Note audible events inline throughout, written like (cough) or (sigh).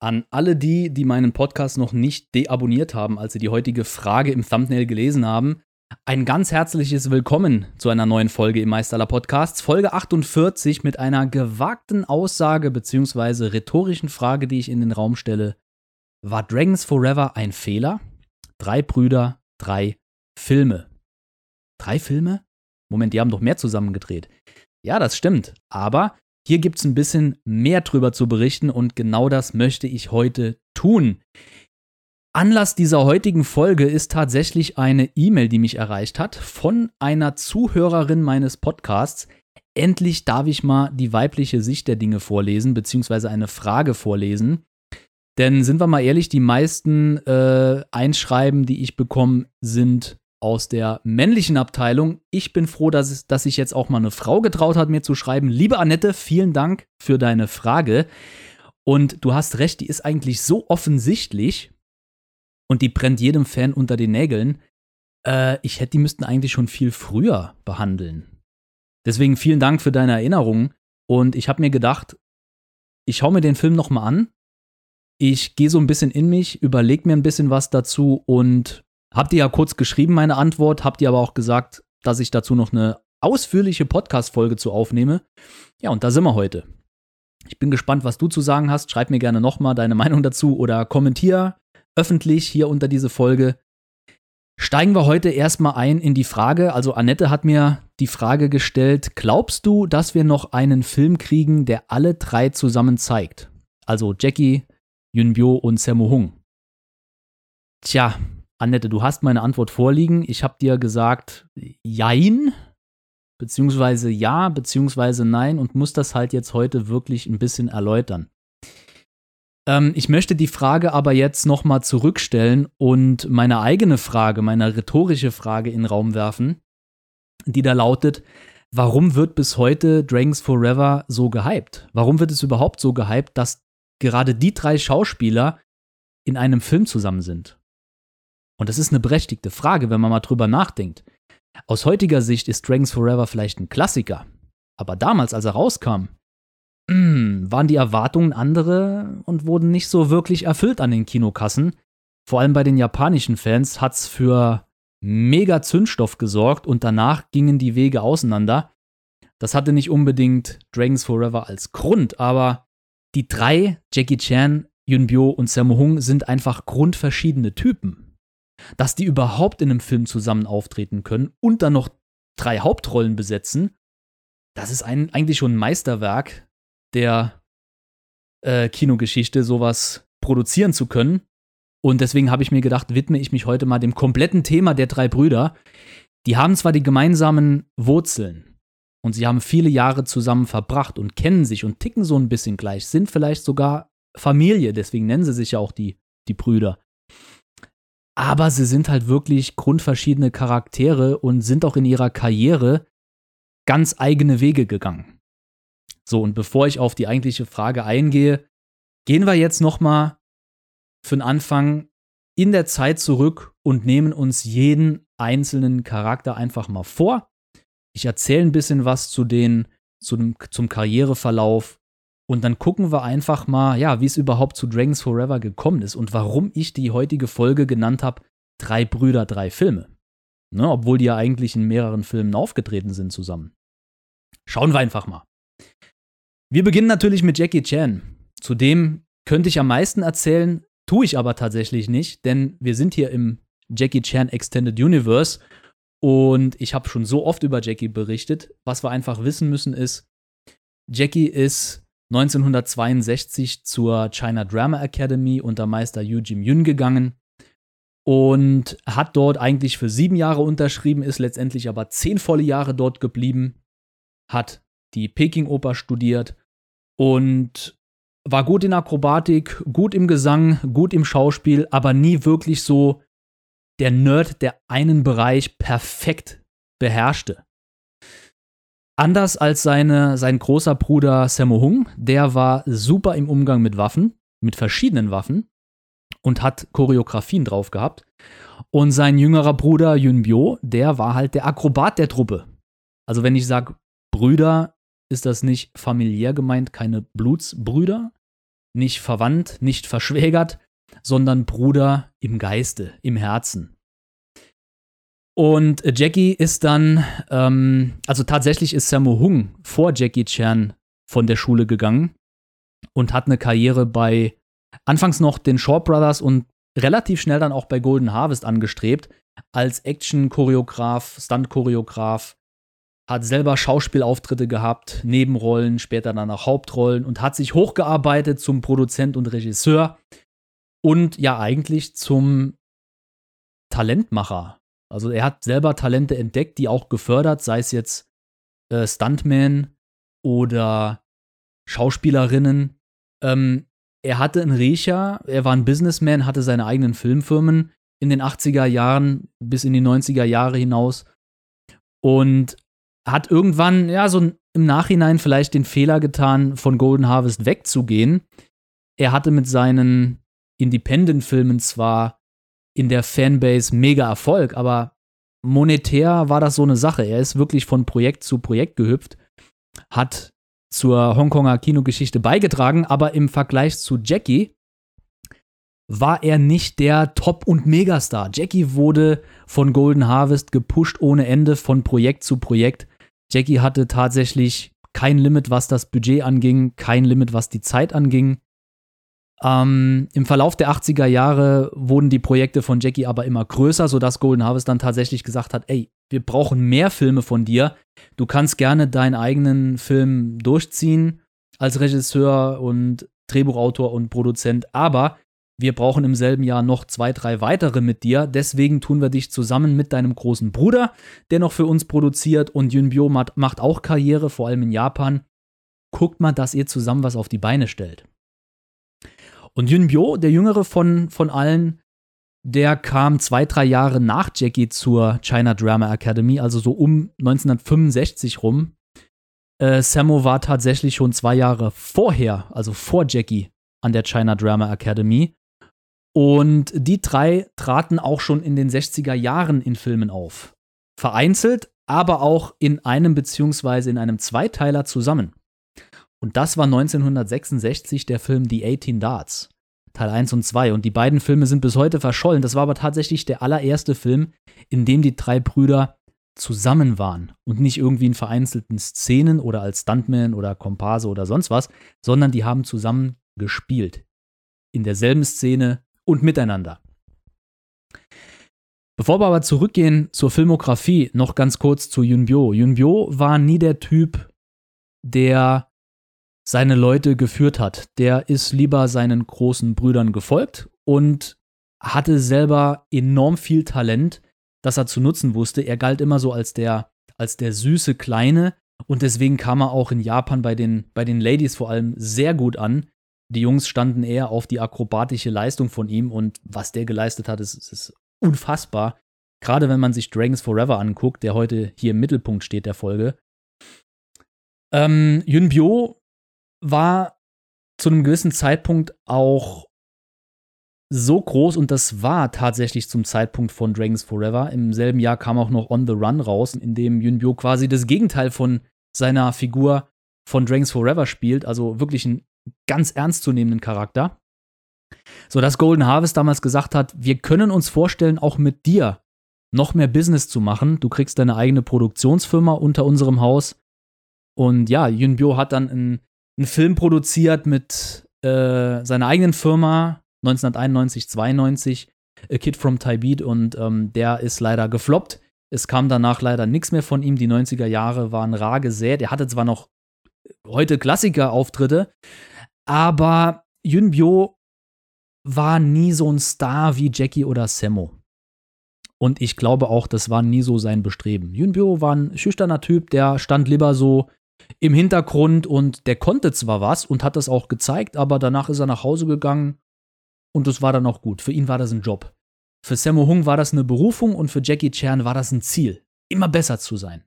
An alle die, die meinen Podcast noch nicht deabonniert haben, als sie die heutige Frage im Thumbnail gelesen haben, ein ganz herzliches Willkommen zu einer neuen Folge im Meisterler Podcasts, Folge 48 mit einer gewagten Aussage bzw. rhetorischen Frage, die ich in den Raum stelle. War Dragons Forever ein Fehler? Drei Brüder, drei Filme. Drei Filme? Moment, die haben doch mehr zusammengedreht. Ja, das stimmt. Aber hier gibt es ein bisschen mehr drüber zu berichten und genau das möchte ich heute tun. Anlass dieser heutigen Folge ist tatsächlich eine E-Mail, die mich erreicht hat von einer Zuhörerin meines Podcasts. Endlich darf ich mal die weibliche Sicht der Dinge vorlesen, beziehungsweise eine Frage vorlesen. Denn sind wir mal ehrlich, die meisten äh, Einschreiben, die ich bekomme, sind aus der männlichen Abteilung. Ich bin froh, dass, es, dass sich jetzt auch mal eine Frau getraut hat, mir zu schreiben. Liebe Annette, vielen Dank für deine Frage. Und du hast recht, die ist eigentlich so offensichtlich und die brennt jedem Fan unter den Nägeln. Äh, ich hätte die müssten eigentlich schon viel früher behandeln. Deswegen vielen Dank für deine Erinnerung. Und ich habe mir gedacht, ich schaue mir den Film nochmal an. Ich gehe so ein bisschen in mich, überlege mir ein bisschen was dazu und Habt ihr ja kurz geschrieben, meine Antwort, habt ihr aber auch gesagt, dass ich dazu noch eine ausführliche Podcast-Folge zu aufnehme. Ja, und da sind wir heute. Ich bin gespannt, was du zu sagen hast. Schreib mir gerne nochmal deine Meinung dazu oder kommentier öffentlich hier unter diese Folge. Steigen wir heute erstmal ein in die Frage. Also, Annette hat mir die Frage gestellt: Glaubst du, dass wir noch einen Film kriegen, der alle drei zusammen zeigt? Also Jackie, Yunbyo und Sammo Hung. Tja, Annette, du hast meine Antwort vorliegen. Ich habe dir gesagt, jein, beziehungsweise ja, beziehungsweise nein und muss das halt jetzt heute wirklich ein bisschen erläutern. Ähm, ich möchte die Frage aber jetzt nochmal zurückstellen und meine eigene Frage, meine rhetorische Frage in den Raum werfen, die da lautet, warum wird bis heute Dragons Forever so gehypt? Warum wird es überhaupt so gehypt, dass gerade die drei Schauspieler in einem Film zusammen sind? Und das ist eine berechtigte Frage, wenn man mal drüber nachdenkt. Aus heutiger Sicht ist Dragons Forever vielleicht ein Klassiker. Aber damals, als er rauskam, (clears throat) waren die Erwartungen andere und wurden nicht so wirklich erfüllt an den Kinokassen. Vor allem bei den japanischen Fans hat es für mega Zündstoff gesorgt und danach gingen die Wege auseinander. Das hatte nicht unbedingt Dragons Forever als Grund, aber die drei, Jackie Chan, Yunbyo und Sammo Hung, sind einfach grundverschiedene Typen dass die überhaupt in einem Film zusammen auftreten können und dann noch drei Hauptrollen besetzen, das ist ein, eigentlich schon ein Meisterwerk der äh, Kinogeschichte, sowas produzieren zu können. Und deswegen habe ich mir gedacht, widme ich mich heute mal dem kompletten Thema der drei Brüder. Die haben zwar die gemeinsamen Wurzeln und sie haben viele Jahre zusammen verbracht und kennen sich und ticken so ein bisschen gleich, sind vielleicht sogar Familie, deswegen nennen sie sich ja auch die, die Brüder aber sie sind halt wirklich grundverschiedene Charaktere und sind auch in ihrer Karriere ganz eigene Wege gegangen. So, und bevor ich auf die eigentliche Frage eingehe, gehen wir jetzt nochmal für den Anfang in der Zeit zurück und nehmen uns jeden einzelnen Charakter einfach mal vor. Ich erzähle ein bisschen was zu den, zu dem, zum Karriereverlauf und dann gucken wir einfach mal, ja, wie es überhaupt zu Dragons Forever gekommen ist und warum ich die heutige Folge genannt habe: Drei Brüder, drei Filme. Ne, obwohl die ja eigentlich in mehreren Filmen aufgetreten sind zusammen. Schauen wir einfach mal. Wir beginnen natürlich mit Jackie Chan. Zudem könnte ich am meisten erzählen, tue ich aber tatsächlich nicht, denn wir sind hier im Jackie Chan Extended Universe und ich habe schon so oft über Jackie berichtet. Was wir einfach wissen müssen ist, Jackie ist 1962 zur China Drama Academy unter Meister Yu Jim Yun gegangen und hat dort eigentlich für sieben Jahre unterschrieben, ist letztendlich aber zehn volle Jahre dort geblieben, hat die Peking-Oper studiert und war gut in Akrobatik, gut im Gesang, gut im Schauspiel, aber nie wirklich so der Nerd, der einen Bereich perfekt beherrschte. Anders als seine, sein großer Bruder Sammo Hung, der war super im Umgang mit Waffen, mit verschiedenen Waffen und hat Choreografien drauf gehabt. Und sein jüngerer Bruder Yunbyo, der war halt der Akrobat der Truppe. Also wenn ich sage Brüder, ist das nicht familiär gemeint, keine Blutsbrüder. nicht verwandt, nicht (laughs) verschwägert, sondern Bruder im Geiste, im Herzen. Und Jackie ist dann, ähm, also tatsächlich ist Sammo Hung vor Jackie Chan von der Schule gegangen und hat eine Karriere bei anfangs noch den Shaw Brothers und relativ schnell dann auch bei Golden Harvest angestrebt, als Action-Choreograf, Stunt-Choreograf, hat selber Schauspielauftritte gehabt, Nebenrollen, später dann auch Hauptrollen und hat sich hochgearbeitet zum Produzent und Regisseur und ja eigentlich zum Talentmacher. Also er hat selber Talente entdeckt, die auch gefördert, sei es jetzt äh, Stuntman oder Schauspielerinnen. Ähm, er hatte einen Riecher, er war ein Businessman, hatte seine eigenen Filmfirmen in den 80er Jahren bis in die 90er Jahre hinaus und hat irgendwann, ja, so im Nachhinein vielleicht den Fehler getan, von Golden Harvest wegzugehen. Er hatte mit seinen Independent-Filmen zwar in der Fanbase mega Erfolg, aber monetär war das so eine Sache. Er ist wirklich von Projekt zu Projekt gehüpft, hat zur Hongkonger Kinogeschichte beigetragen, aber im Vergleich zu Jackie war er nicht der Top- und Megastar. Jackie wurde von Golden Harvest gepusht ohne Ende von Projekt zu Projekt. Jackie hatte tatsächlich kein Limit, was das Budget anging, kein Limit, was die Zeit anging. Ähm, Im Verlauf der 80er Jahre wurden die Projekte von Jackie aber immer größer, sodass Golden Harvest dann tatsächlich gesagt hat, ey, wir brauchen mehr Filme von dir. Du kannst gerne deinen eigenen Film durchziehen als Regisseur und Drehbuchautor und Produzent, aber wir brauchen im selben Jahr noch zwei, drei weitere mit dir. Deswegen tun wir dich zusammen mit deinem großen Bruder, der noch für uns produziert. Und Yunbyo macht auch Karriere, vor allem in Japan. Guckt mal, dass ihr zusammen was auf die Beine stellt. Und Yunbyo, der jüngere von, von allen, der kam zwei, drei Jahre nach Jackie zur China Drama Academy, also so um 1965 rum. Äh, Sammo war tatsächlich schon zwei Jahre vorher, also vor Jackie, an der China Drama Academy. Und die drei traten auch schon in den 60er Jahren in Filmen auf. Vereinzelt, aber auch in einem beziehungsweise in einem Zweiteiler zusammen. Und das war 1966 der Film The 18 Darts, Teil 1 und 2. Und die beiden Filme sind bis heute verschollen. Das war aber tatsächlich der allererste Film, in dem die drei Brüder zusammen waren und nicht irgendwie in vereinzelten Szenen oder als Stuntman oder Komparse oder sonst was, sondern die haben zusammen gespielt. In derselben Szene und miteinander. Bevor wir aber zurückgehen zur Filmografie, noch ganz kurz zu Yunbyo. Yunbyo war nie der Typ, der seine Leute geführt hat. Der ist lieber seinen großen Brüdern gefolgt und hatte selber enorm viel Talent, das er zu nutzen wusste. Er galt immer so als der, als der süße Kleine und deswegen kam er auch in Japan bei den, bei den Ladies vor allem sehr gut an. Die Jungs standen eher auf die akrobatische Leistung von ihm und was der geleistet hat, ist, ist unfassbar. Gerade wenn man sich Dragons Forever anguckt, der heute hier im Mittelpunkt steht der Folge. Ähm, Yunbyo war zu einem gewissen Zeitpunkt auch so groß und das war tatsächlich zum Zeitpunkt von Dragons Forever. Im selben Jahr kam auch noch On the Run raus, in dem Yunbyo quasi das Gegenteil von seiner Figur von Dragons Forever spielt, also wirklich ein ganz ernstzunehmenden Charakter. So dass Golden Harvest damals gesagt hat, wir können uns vorstellen, auch mit dir noch mehr Business zu machen. Du kriegst deine eigene Produktionsfirma unter unserem Haus. Und ja, Yunbyo hat dann einen, einen Film produziert mit äh, seiner eigenen Firma 1991, 92, A Kid from Tibet und ähm, der ist leider gefloppt. Es kam danach leider nichts mehr von ihm. Die 90er Jahre waren rar gesät. Er hatte zwar noch heute Klassiker-Auftritte, aber Yunbyo war nie so ein Star wie Jackie oder Sammo. Und ich glaube auch, das war nie so sein Bestreben. Yunbyo war ein schüchterner Typ, der stand lieber so im Hintergrund und der konnte zwar was und hat das auch gezeigt, aber danach ist er nach Hause gegangen und das war dann auch gut. Für ihn war das ein Job. Für Sammo Hung war das eine Berufung und für Jackie Chan war das ein Ziel, immer besser zu sein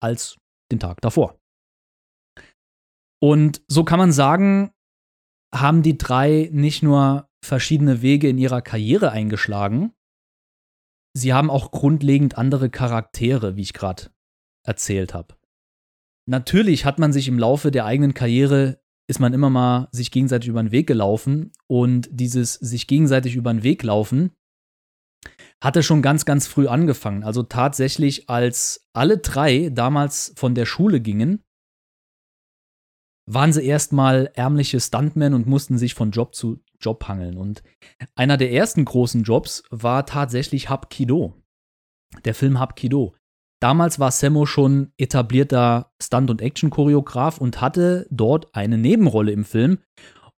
als den Tag davor. Und so kann man sagen, haben die drei nicht nur verschiedene Wege in ihrer Karriere eingeschlagen, sie haben auch grundlegend andere Charaktere, wie ich gerade erzählt habe. Natürlich hat man sich im Laufe der eigenen Karriere ist man immer mal sich gegenseitig über den Weg gelaufen. Und dieses sich gegenseitig über den Weg laufen hatte schon ganz, ganz früh angefangen. Also tatsächlich, als alle drei damals von der Schule gingen, waren sie erstmal ärmliche Stuntmen und mussten sich von Job zu Job hangeln. Und einer der ersten großen Jobs war tatsächlich Hapkido. Der Film Hapkido. Damals war Sammo schon etablierter Stunt- und Action-Choreograf und hatte dort eine Nebenrolle im Film.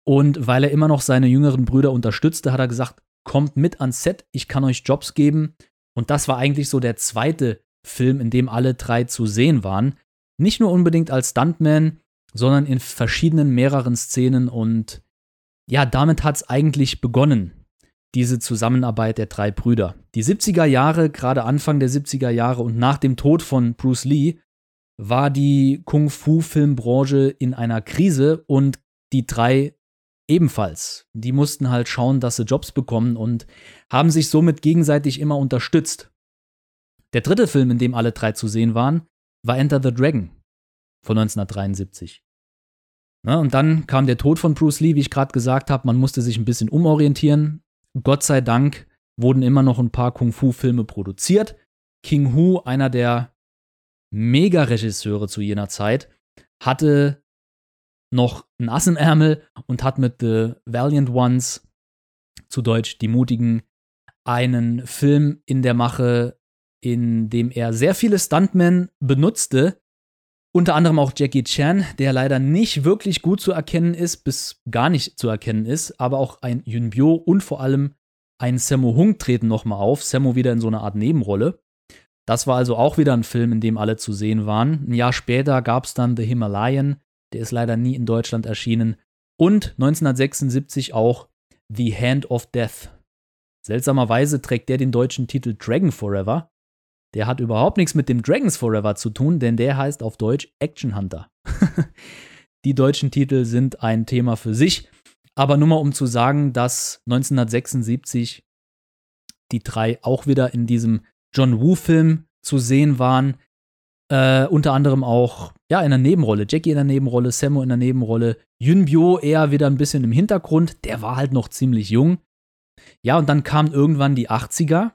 Und weil er immer noch seine jüngeren Brüder unterstützte, hat er gesagt, kommt mit ans Set, ich kann euch Jobs geben. Und das war eigentlich so der zweite Film, in dem alle drei zu sehen waren. Nicht nur unbedingt als Stuntman, sondern in verschiedenen, mehreren Szenen. Und ja, damit hat es eigentlich begonnen, diese Zusammenarbeit der drei Brüder. Die 70er Jahre, gerade Anfang der 70er Jahre und nach dem Tod von Bruce Lee, war die Kung-Fu-Filmbranche in einer Krise und die drei ebenfalls. Die mussten halt schauen, dass sie Jobs bekommen und haben sich somit gegenseitig immer unterstützt. Der dritte Film, in dem alle drei zu sehen waren, war Enter the Dragon von 1973. Ja, und dann kam der Tod von Bruce Lee, wie ich gerade gesagt habe. Man musste sich ein bisschen umorientieren. Gott sei Dank wurden immer noch ein paar Kung-Fu-Filme produziert. King Hu, einer der Mega-Regisseure zu jener Zeit, hatte noch ein Ass im Ärmel und hat mit The Valiant Ones, zu Deutsch die Mutigen, einen Film in der Mache, in dem er sehr viele Stuntmen benutzte, unter anderem auch Jackie Chan, der leider nicht wirklich gut zu erkennen ist, bis gar nicht zu erkennen ist, aber auch ein Yun Bio und vor allem ein Sammo Hung treten nochmal auf. Sammo wieder in so einer Art Nebenrolle. Das war also auch wieder ein Film, in dem alle zu sehen waren. Ein Jahr später gab es dann The Himalayan, der ist leider nie in Deutschland erschienen. Und 1976 auch The Hand of Death. Seltsamerweise trägt der den deutschen Titel Dragon Forever. Der hat überhaupt nichts mit dem Dragons Forever zu tun, denn der heißt auf Deutsch Action Hunter. (laughs) Die deutschen Titel sind ein Thema für sich. Aber nur mal um zu sagen, dass 1976 die drei auch wieder in diesem John Woo-Film zu sehen waren. Äh, unter anderem auch ja, in der Nebenrolle. Jackie in der Nebenrolle, Sammo in der Nebenrolle, Yunbyo eher wieder ein bisschen im Hintergrund. Der war halt noch ziemlich jung. Ja, und dann kamen irgendwann die 80er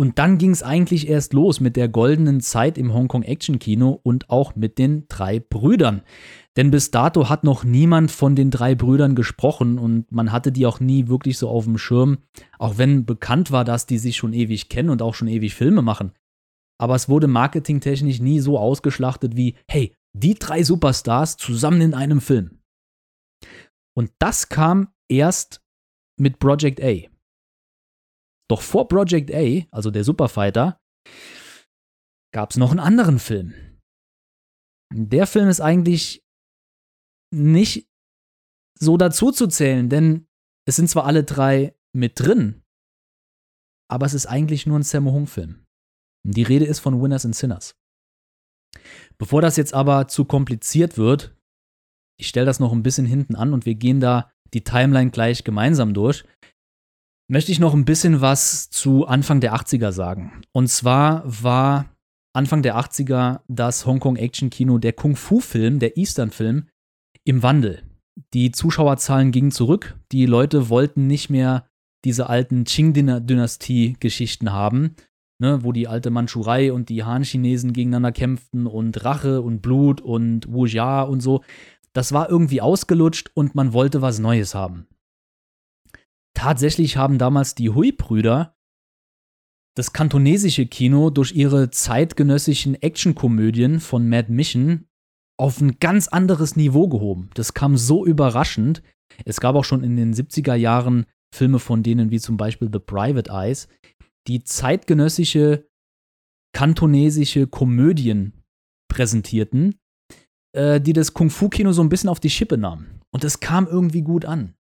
und dann ging es eigentlich erst los mit der goldenen Zeit im Hongkong Action Kino und auch mit den drei Brüdern. Denn bis dato hat noch niemand von den drei Brüdern gesprochen und man hatte die auch nie wirklich so auf dem Schirm, auch wenn bekannt war, dass die sich schon ewig kennen und auch schon ewig Filme machen. Aber es wurde marketingtechnisch nie so ausgeschlachtet wie, hey, die drei Superstars zusammen in einem Film. Und das kam erst mit Project A. Doch vor Project A, also der Superfighter, gab es noch einen anderen Film. Der Film ist eigentlich nicht so dazu zu zählen, denn es sind zwar alle drei mit drin, aber es ist eigentlich nur ein Sammo Hung-Film. Die Rede ist von Winners and Sinners. Bevor das jetzt aber zu kompliziert wird, ich stelle das noch ein bisschen hinten an und wir gehen da die Timeline gleich gemeinsam durch, möchte ich noch ein bisschen was zu Anfang der 80er sagen. Und zwar war Anfang der 80er das Hongkong Action Kino der Kung-Fu-Film, der Eastern-Film, im Wandel. Die Zuschauerzahlen gingen zurück. Die Leute wollten nicht mehr diese alten Qing-Dynastie-Geschichten haben, ne, wo die alte Mandschurei und die Han-Chinesen gegeneinander kämpften und Rache und Blut und Wujia und so. Das war irgendwie ausgelutscht und man wollte was Neues haben. Tatsächlich haben damals die Hui-Brüder das kantonesische Kino durch ihre zeitgenössischen Actionkomödien von Mad Mission auf ein ganz anderes Niveau gehoben. Das kam so überraschend. Es gab auch schon in den 70er Jahren Filme von denen wie zum Beispiel The Private Eyes, die zeitgenössische kantonesische Komödien präsentierten, äh, die das Kung-Fu-Kino so ein bisschen auf die Schippe nahmen. Und es kam irgendwie gut an.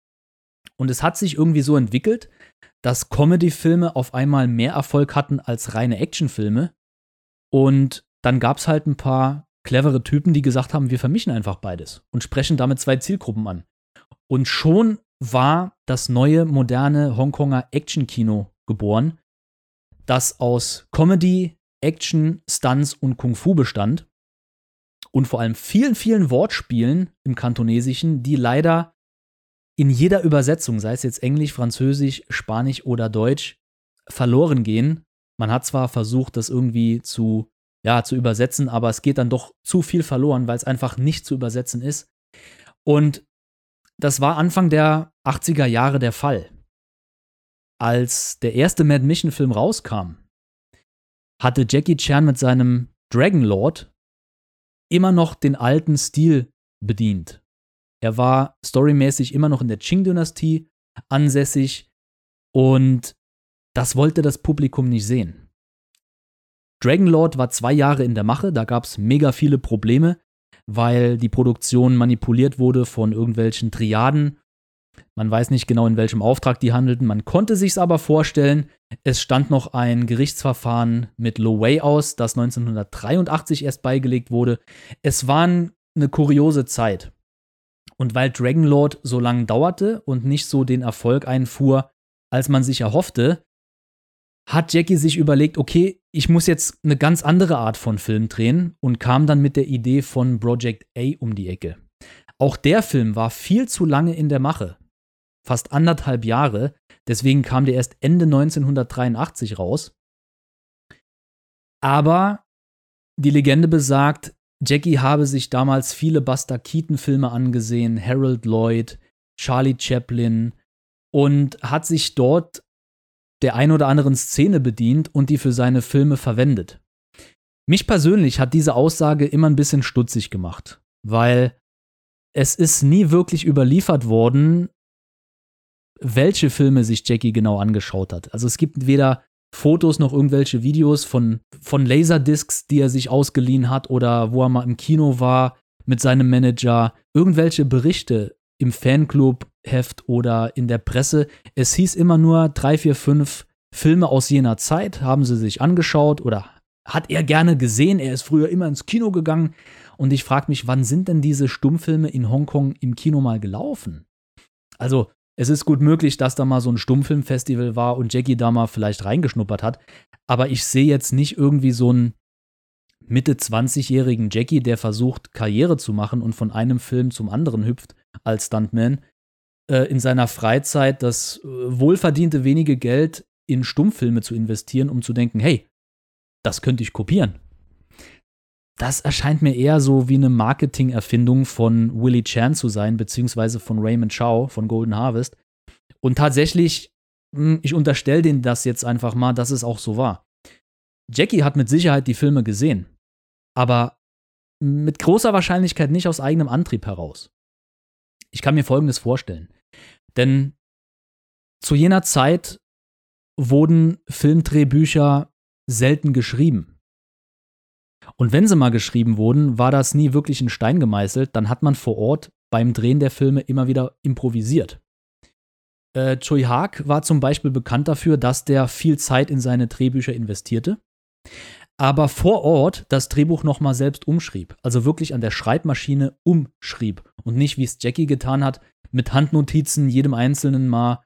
Und es hat sich irgendwie so entwickelt, dass Comedy-Filme auf einmal mehr Erfolg hatten als reine Actionfilme. Und dann gab es halt ein paar clevere Typen, die gesagt haben, wir vermischen einfach beides und sprechen damit zwei Zielgruppen an. Und schon war das neue, moderne Hongkonger Action-Kino geboren, das aus Comedy, Action, Stunts und Kung Fu bestand. und vor allem vielen, vielen Wortspielen im Kantonesischen, die leider in jeder Übersetzung, sei es jetzt Englisch, Französisch, Spanisch oder Deutsch, verloren gehen. Man hat zwar versucht, das irgendwie zu, ja, zu übersetzen, aber es geht dann doch zu viel verloren, weil es einfach nicht zu übersetzen ist. Und das war Anfang der 80er Jahre der Fall. Als der erste Mad Mission Film rauskam, hatte Jackie Chan mit seinem Dragon Lord immer noch den alten Stil bedient. Er war storymäßig immer noch in der Qing-Dynastie ansässig und das wollte das Publikum nicht sehen. Dragonlord war zwei Jahre in der Mache, da gab es mega viele Probleme, weil die Produktion manipuliert wurde von irgendwelchen Triaden. Man weiß nicht genau, in welchem Auftrag die handelten. Man konnte sich's aber vorstellen. Es stand noch ein Gerichtsverfahren mit Lo Wei aus, das 1983 erst beigelegt wurde. Es war eine kuriose Zeit. Und weil Dragonlord so lange dauerte und nicht so den Erfolg einfuhr, als man sich erhoffte, hat Jackie sich überlegt, okay, ich muss jetzt eine ganz andere Art von Film drehen und kam dann mit der Idee von Project A um die Ecke. Auch der Film war viel zu lange in der Mache. Fast anderthalb Jahre, deswegen kam der erst Ende 1983 raus. Aber die Legende besagt, Jackie habe sich damals viele Buster Keaton-Filme angesehen, Harold Lloyd, Charlie Chaplin und hat sich dort der ein oder anderen Szene bedient und die für seine Filme verwendet. Mich persönlich hat diese Aussage immer ein bisschen stutzig gemacht, weil es ist nie wirklich überliefert worden, welche Filme sich Jackie genau angeschaut hat. Also es gibt weder Fotos noch irgendwelche Videos von, von Laserdiscs, die er sich ausgeliehen hat oder wo er mal im Kino war mit seinem Manager, irgendwelche Berichte im Fanclub-Heft oder in der Presse. Es hieß immer nur drei, vier, fünf Filme aus jener Zeit, haben sie sich angeschaut oder hat er gerne gesehen. Er ist früher immer ins Kino gegangen. Und ich frage mich, wann sind denn diese Stummfilme in Hongkong im Kino mal gelaufen? Also, es ist gut möglich, dass da mal so ein Stummfilmfestival war und Jackie da mal vielleicht reingeschnuppert hat. Aber ich sehe jetzt nicht irgendwie so einen Mitte 20-jährigen Jackie, der versucht, Karriere zu machen und von einem Film zum anderen hüpft als Stuntman, äh, in seiner Freizeit das äh, wohlverdiente wenige Geld in Stummfilme zu investieren, um zu denken, hey, das könnte ich kopieren. Das erscheint mir eher so wie eine Marketingerfindung von Willie Chan zu sein, beziehungsweise von Raymond Chow von Golden Harvest. Und tatsächlich, hm, ich unterstelle denen das jetzt einfach mal, dass es auch so war. Jackie hat mit Sicherheit die Filme gesehen, aber mit großer Wahrscheinlichkeit nicht aus eigenem Antrieb heraus. Ich kann mir Folgendes vorstellen. Denn zu jener Zeit wurden Filmdrehbücher selten geschrieben. Und wenn sie mal geschrieben wurden, war das nie wirklich in Stein gemeißelt, dann hat man vor Ort beim Drehen der Filme immer wieder improvisiert. Äh, Choi Haak war zum Beispiel bekannt dafür, dass der viel Zeit in seine Drehbücher investierte, aber vor Ort das Drehbuch nochmal selbst umschrieb, also wirklich an der Schreibmaschine umschrieb und nicht, wie es Jackie getan hat, mit Handnotizen jedem Einzelnen mal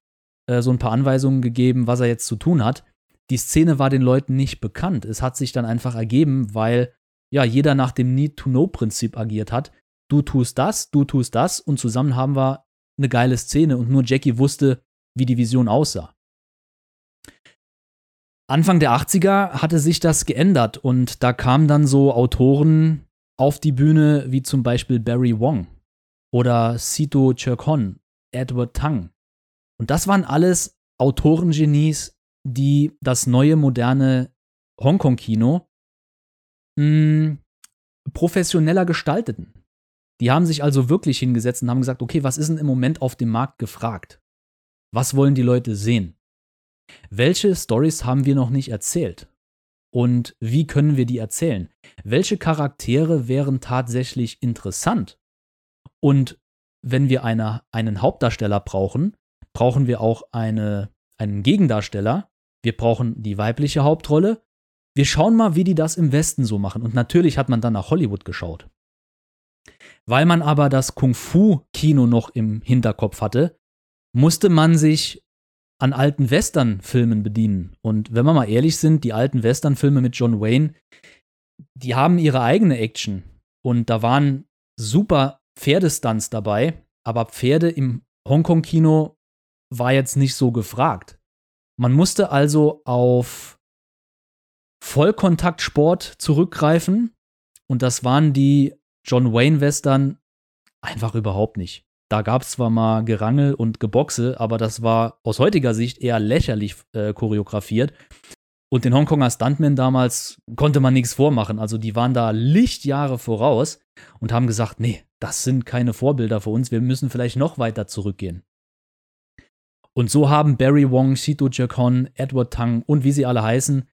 äh, so ein paar Anweisungen gegeben, was er jetzt zu tun hat. Die Szene war den Leuten nicht bekannt. Es hat sich dann einfach ergeben, weil ja jeder nach dem Need-to-Know-Prinzip agiert hat. Du tust das, du tust das und zusammen haben wir eine geile Szene und nur Jackie wusste, wie die Vision aussah. Anfang der 80er hatte sich das geändert und da kamen dann so Autoren auf die Bühne wie zum Beispiel Barry Wong oder Sito Chircon, Edward Tang, und das waren alles Autorengenies, die das neue moderne Hongkong-Kino professioneller gestalteten. Die haben sich also wirklich hingesetzt und haben gesagt, okay, was ist denn im Moment auf dem Markt gefragt? Was wollen die Leute sehen? Welche Stories haben wir noch nicht erzählt? Und wie können wir die erzählen? Welche Charaktere wären tatsächlich interessant? Und wenn wir eine, einen Hauptdarsteller brauchen, brauchen wir auch eine, einen Gegendarsteller. Wir brauchen die weibliche Hauptrolle. Wir schauen mal, wie die das im Westen so machen. Und natürlich hat man dann nach Hollywood geschaut. Weil man aber das Kung-Fu-Kino noch im Hinterkopf hatte, musste man sich an alten Western-Filmen bedienen. Und wenn wir mal ehrlich sind, die alten Western-Filme mit John Wayne, die haben ihre eigene Action. Und da waren super Pferdestunts dabei, aber Pferde im Hongkong-Kino war jetzt nicht so gefragt. Man musste also auf Vollkontaktsport zurückgreifen und das waren die John Wayne-Western einfach überhaupt nicht. Da gab es zwar mal Gerangel und Geboxe, aber das war aus heutiger Sicht eher lächerlich äh, choreografiert. Und den Hongkonger Stuntmen damals konnte man nichts vormachen. Also die waren da Lichtjahre voraus und haben gesagt, nee, das sind keine Vorbilder für uns, wir müssen vielleicht noch weiter zurückgehen. Und so haben Barry Wong, Sito Jakon, Edward Tang und wie sie alle heißen,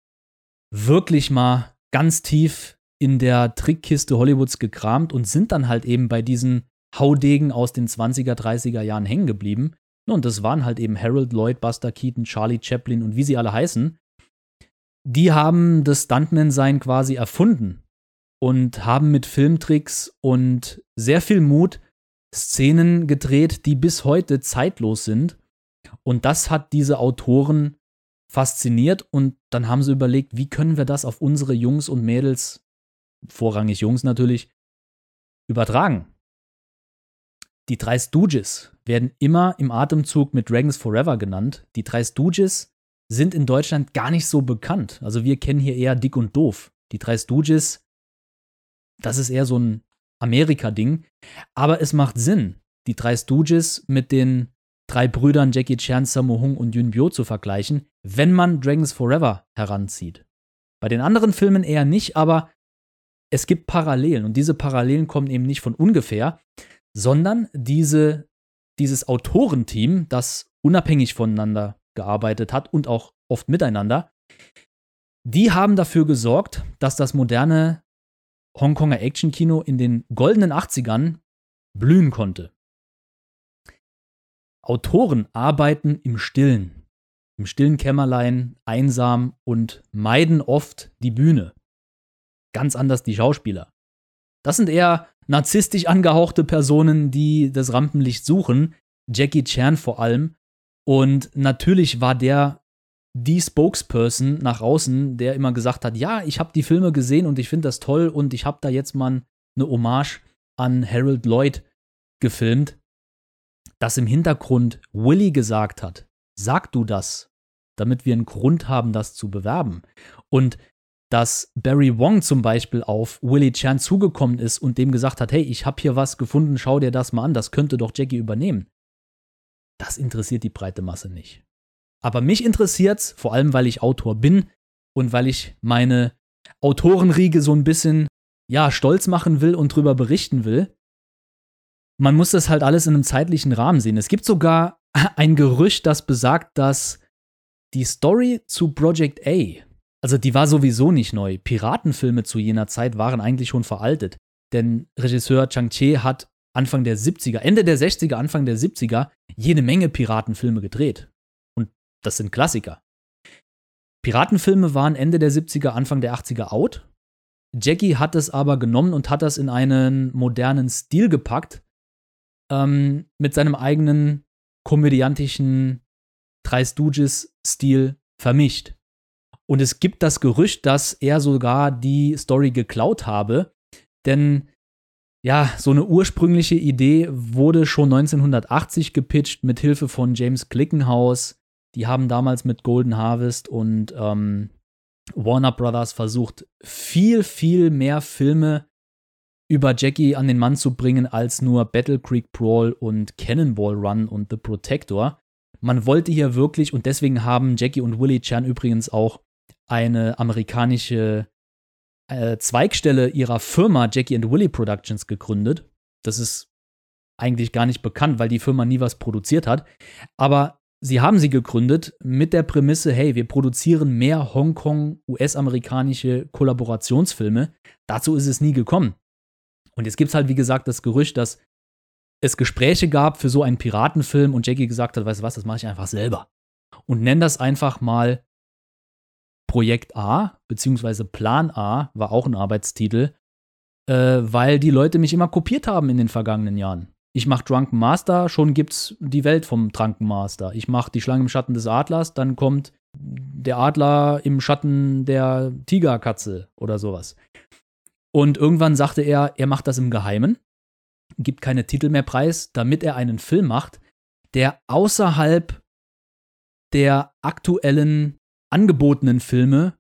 wirklich mal ganz tief in der Trickkiste Hollywoods gekramt und sind dann halt eben bei diesen Haudegen aus den 20er, 30er Jahren hängen geblieben. Und das waren halt eben Harold Lloyd, Buster Keaton, Charlie Chaplin und wie sie alle heißen. Die haben das Stuntman-Sein quasi erfunden und haben mit Filmtricks und sehr viel Mut Szenen gedreht, die bis heute zeitlos sind. Und das hat diese Autoren fasziniert und dann haben sie überlegt, wie können wir das auf unsere Jungs und Mädels, vorrangig Jungs natürlich, übertragen. Die drei Stooges werden immer im Atemzug mit Dragons Forever genannt. Die drei Stooges sind in Deutschland gar nicht so bekannt. Also wir kennen hier eher Dick und Doof. Die drei Stooges, das ist eher so ein Amerika-Ding. Aber es macht Sinn, die drei Stooges mit den drei Brüdern Jackie Chan, Sammo Hung und Yun Bio zu vergleichen, wenn man Dragons Forever heranzieht. Bei den anderen Filmen eher nicht, aber es gibt Parallelen und diese Parallelen kommen eben nicht von ungefähr, sondern diese, dieses Autorenteam, das unabhängig voneinander gearbeitet hat und auch oft miteinander, die haben dafür gesorgt, dass das moderne Hongkonger Actionkino in den goldenen 80ern blühen konnte. Autoren arbeiten im Stillen, im stillen Kämmerlein, einsam und meiden oft die Bühne. Ganz anders die Schauspieler. Das sind eher narzisstisch angehauchte Personen, die das Rampenlicht suchen. Jackie Chan vor allem. Und natürlich war der die Spokesperson nach außen, der immer gesagt hat, ja, ich habe die Filme gesehen und ich finde das toll und ich habe da jetzt mal eine Hommage an Harold Lloyd gefilmt, dass im Hintergrund Willy gesagt hat, sag du das, damit wir einen Grund haben, das zu bewerben. Und dass Barry Wong zum Beispiel auf Willie Chan zugekommen ist und dem gesagt hat, hey, ich habe hier was gefunden, schau dir das mal an, das könnte doch Jackie übernehmen. Das interessiert die breite Masse nicht. Aber mich interessiert's, vor allem weil ich Autor bin und weil ich meine Autorenriege so ein bisschen ja, stolz machen will und drüber berichten will. Man muss das halt alles in einem zeitlichen Rahmen sehen. Es gibt sogar (laughs) ein Gerücht, das besagt, dass die Story zu Project A, also die war sowieso nicht neu. Piratenfilme zu jener Zeit waren eigentlich schon veraltet. Denn Regisseur Chang Che hat Anfang der 70er, Ende der 60er, Anfang der 70er jede Menge Piratenfilme gedreht. Und das sind Klassiker. Piratenfilme waren Ende der 70er, Anfang der 80er out. Jackie hat es aber genommen und hat das in einen modernen Stil gepackt, ähm, mit seinem eigenen komödiantischen Drei Stooges-Stil vermischt. Und es gibt das Gerücht, dass er sogar die Story geklaut habe. Denn ja, so eine ursprüngliche Idee wurde schon 1980 gepitcht mit Hilfe von James Glickenhaus. Die haben damals mit Golden Harvest und ähm, Warner Brothers versucht, viel, viel mehr Filme über Jackie an den Mann zu bringen als nur Battle Creek Brawl und Cannonball Run und The Protector. Man wollte hier wirklich, und deswegen haben Jackie und Willie Chan übrigens auch eine amerikanische äh, Zweigstelle ihrer Firma Jackie and Willie Productions gegründet. Das ist eigentlich gar nicht bekannt, weil die Firma nie was produziert hat. Aber sie haben sie gegründet mit der Prämisse, hey, wir produzieren mehr Hongkong, US-amerikanische Kollaborationsfilme. Dazu ist es nie gekommen. Und jetzt gibt es halt, wie gesagt, das Gerücht, dass es Gespräche gab für so einen Piratenfilm und Jackie gesagt hat, weißt du was, das mache ich einfach selber. Und nenn das einfach mal Projekt A, beziehungsweise Plan A, war auch ein Arbeitstitel, äh, weil die Leute mich immer kopiert haben in den vergangenen Jahren. Ich mache Drunken Master, schon gibt's die Welt vom Drunken Master. Ich mache die Schlange im Schatten des Adlers, dann kommt der Adler im Schatten der Tigerkatze oder sowas. Und irgendwann sagte er, er macht das im Geheimen, gibt keine Titel mehr preis, damit er einen Film macht, der außerhalb der aktuellen angebotenen Filme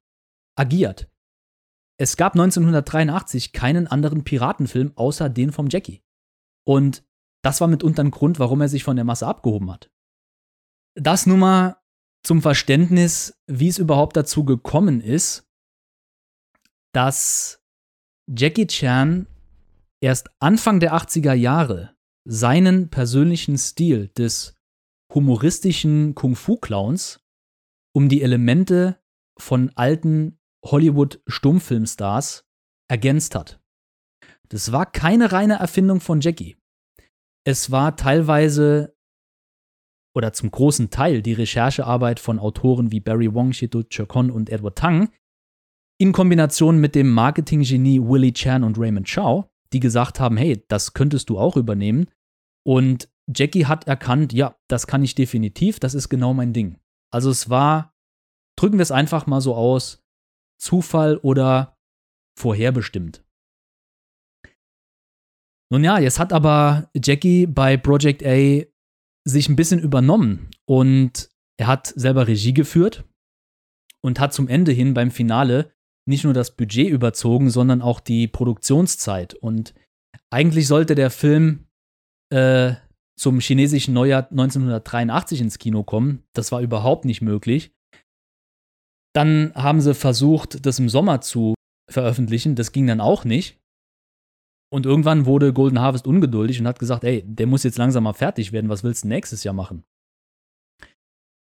agiert. Es gab 1983 keinen anderen Piratenfilm außer den vom Jackie. Und das war mitunter ein Grund, warum er sich von der Masse abgehoben hat. Das nun mal zum Verständnis, wie es überhaupt dazu gekommen ist, dass Jackie Chan erst Anfang der 80er Jahre seinen persönlichen Stil des humoristischen Kung-Fu-Clowns um die Elemente von alten Hollywood-Stummfilmstars ergänzt hat. Das war keine reine Erfindung von Jackie. Es war teilweise oder zum großen Teil die Recherchearbeit von Autoren wie Barry Wong, Shito Chokon und Edward Tang in Kombination mit dem Marketinggenie Willie Chan und Raymond Chow, die gesagt haben, hey, das könntest du auch übernehmen. Und Jackie hat erkannt, ja, das kann ich definitiv, das ist genau mein Ding. Also es war, drücken wir es einfach mal so aus, Zufall oder vorherbestimmt. Nun ja, jetzt hat aber Jackie bei Project A sich ein bisschen übernommen und er hat selber Regie geführt und hat zum Ende hin beim Finale nicht nur das Budget überzogen, sondern auch die Produktionszeit. Und eigentlich sollte der Film äh, zum chinesischen Neujahr 1983 ins Kino kommen. Das war überhaupt nicht möglich. Dann haben sie versucht, das im Sommer zu veröffentlichen. Das ging dann auch nicht. Und irgendwann wurde Golden Harvest ungeduldig und hat gesagt, ey, der muss jetzt langsam mal fertig werden, was willst du nächstes Jahr machen?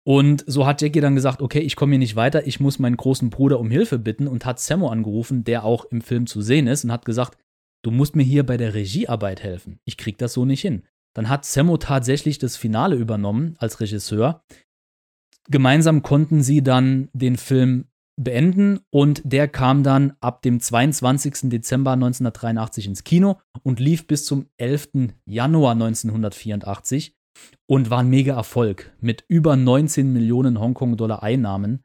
Und so hat Jackie dann gesagt, okay, ich komme hier nicht weiter, ich muss meinen großen Bruder um Hilfe bitten und hat Sammo angerufen, der auch im Film zu sehen ist und hat gesagt, du musst mir hier bei der Regiearbeit helfen. Ich krieg das so nicht hin. Dann hat Sammo tatsächlich das Finale übernommen als Regisseur. Gemeinsam konnten sie dann den Film beenden und der kam dann ab dem 22. Dezember 1983 ins Kino und lief bis zum 11. Januar 1984 und war ein mega Erfolg mit über 19 Millionen Hongkong-Dollar Einnahmen.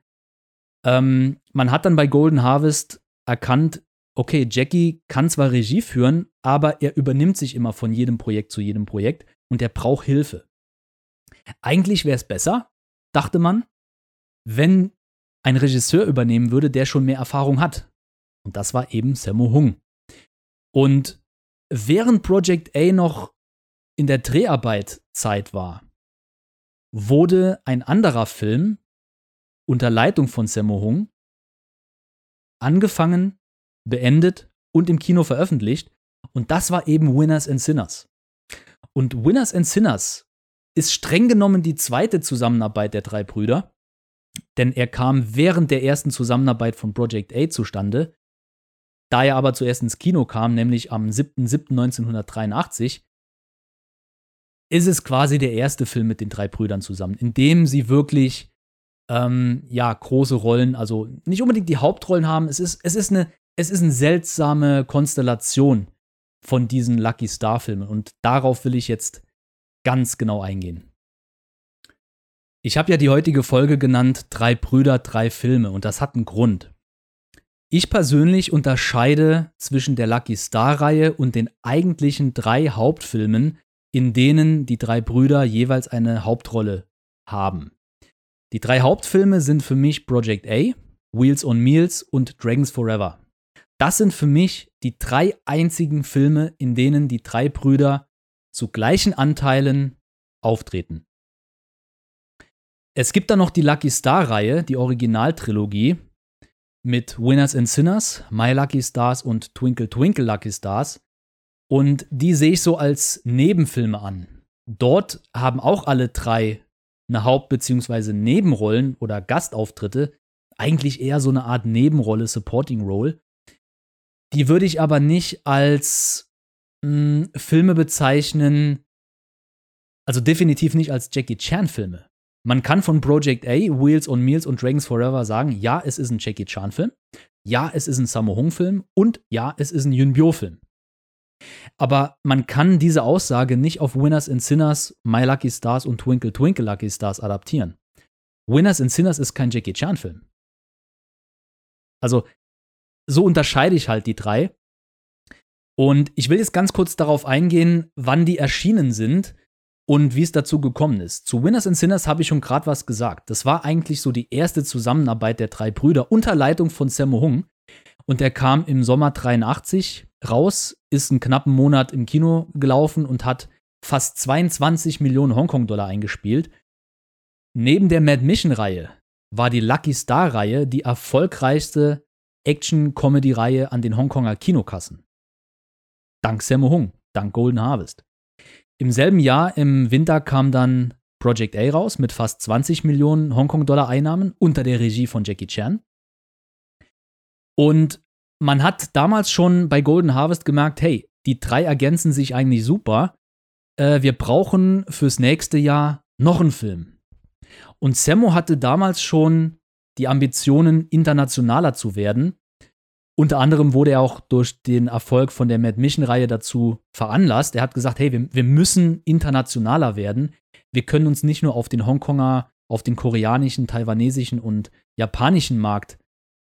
Ähm, man hat dann bei Golden Harvest erkannt, okay, Jackie kann zwar Regie führen, aber er übernimmt sich immer von jedem Projekt zu jedem Projekt und er braucht Hilfe. Eigentlich wäre es besser, dachte man, wenn ein Regisseur übernehmen würde, der schon mehr Erfahrung hat. Und das war eben Sammo Hung. Und während Project A noch in der Dreharbeit Zeit war, wurde ein anderer Film unter Leitung von Sammo Hung angefangen, beendet und im Kino veröffentlicht. Und das war eben Winners and Sinners. Und Winners and Sinners ist streng genommen die zweite Zusammenarbeit der drei Brüder denn er kam während der ersten Zusammenarbeit von Project A zustande. Da er aber zuerst ins Kino kam, nämlich am 7.7.1983, ist es quasi der erste Film mit den drei Brüdern zusammen, in dem sie wirklich ähm, ja, große Rollen, also nicht unbedingt die Hauptrollen haben. Es ist, es ist, eine, es ist eine seltsame Konstellation von diesen Lucky Star-Filmen und darauf will ich jetzt ganz genau eingehen. Ich habe ja die heutige Folge genannt Drei Brüder, drei Filme und das hat einen Grund. Ich persönlich unterscheide zwischen der Lucky Star-Reihe und den eigentlichen drei Hauptfilmen, in denen die drei Brüder jeweils eine Hauptrolle haben. Die drei Hauptfilme sind für mich Project A, Wheels on Meals und Dragons Forever. Das sind für mich die drei einzigen Filme, in denen die drei Brüder zu gleichen Anteilen auftreten. Es gibt dann noch die Lucky Star-Reihe, die Originaltrilogie mit Winners and Sinners, My Lucky Stars und Twinkle Twinkle Lucky Stars. Und die sehe ich so als Nebenfilme an. Dort haben auch alle drei eine Haupt- bzw. Nebenrollen oder Gastauftritte. Eigentlich eher so eine Art Nebenrolle, Supporting Role. Die würde ich aber nicht als mh, hm, Filme bezeichnen, also definitiv nicht als Jackie Chan-Filme. Man kann von Project A, Wheels on Meals und Dragons Forever sagen, ja, es ist ein Jackie Chan-Film, ja, es ist ein Sammo Hung-Film und ja, es ist ein Yun Bio-Film. Aber man kann diese Aussage nicht auf Winners and Sinners, My Lucky Stars und Twinkle Twinkle Lucky Stars adaptieren. Winners and Sinners ist kein Jackie Chan-Film. Also, so unterscheide ich halt die drei. Und ich will jetzt ganz kurz darauf eingehen, wann die erschienen sind und wie es dazu gekommen ist. Zu Winners and Sinners habe ich schon gerade was gesagt. Das war eigentlich so die erste Zusammenarbeit der drei Brüder unter Leitung von Sammo Hung. Und der kam im Sommer 83 raus, ist einen knappen Monat im Kino gelaufen und hat fast 22 Millionen Hongkong-Dollar eingespielt. Neben der Mad Mission-Reihe war die Lucky Star-Reihe die erfolgreichste Action-Comedy-Reihe an den Hongkonger Kinokassen. Dank Sammo Hung, dank Golden Harvest. Im selben Jahr, im Winter, kam dann Project A raus mit fast 20 Millionen Hongkong-Dollar Einnahmen unter der Regie von Jackie Chan. Und man hat damals schon bei Golden Harvest gemerkt, hey, die drei ergänzen sich eigentlich super. Äh, wir brauchen fürs nächste Jahr noch einen Film. Und Sammo hatte damals schon die Ambitionen, internationaler zu werden. Unter anderem wurde er auch durch den Erfolg von der Mad Mission-Reihe dazu veranlasst. Er hat gesagt, hey, wir, wir müssen internationaler werden. Wir können uns nicht nur auf den Hongkonger, auf den koreanischen, taiwanesischen und japanischen Markt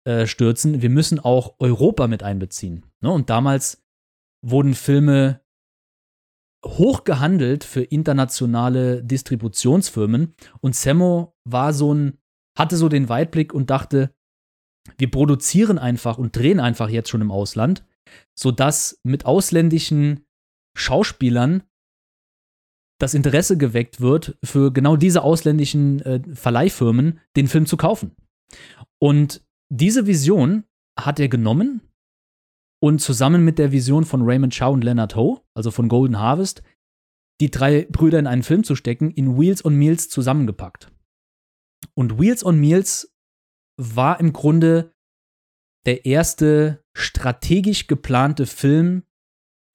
äh, stürzen. Wir müssen auch Europa mit einbeziehen. Ne? Und damals wurden Filme hoch gehandelt für internationale Distributionsfirmen und Sammo war so ein hatte so den Weitblick und dachte, wir produzieren einfach und drehen einfach jetzt schon im Ausland, sodass mit ausländischen Schauspielern das Interesse geweckt wird, für genau diese ausländischen äh, Verleihfirmen den Film zu kaufen. Und diese Vision hat er genommen und zusammen mit der Vision von Raymond Chow und Leonard Ho, also von Golden Harvest, die drei Brüder in einen Film zu stecken, in Wheels on Meals zusammengepackt. Und Wheels on Meals war im Grunde der erste strategisch geplante Film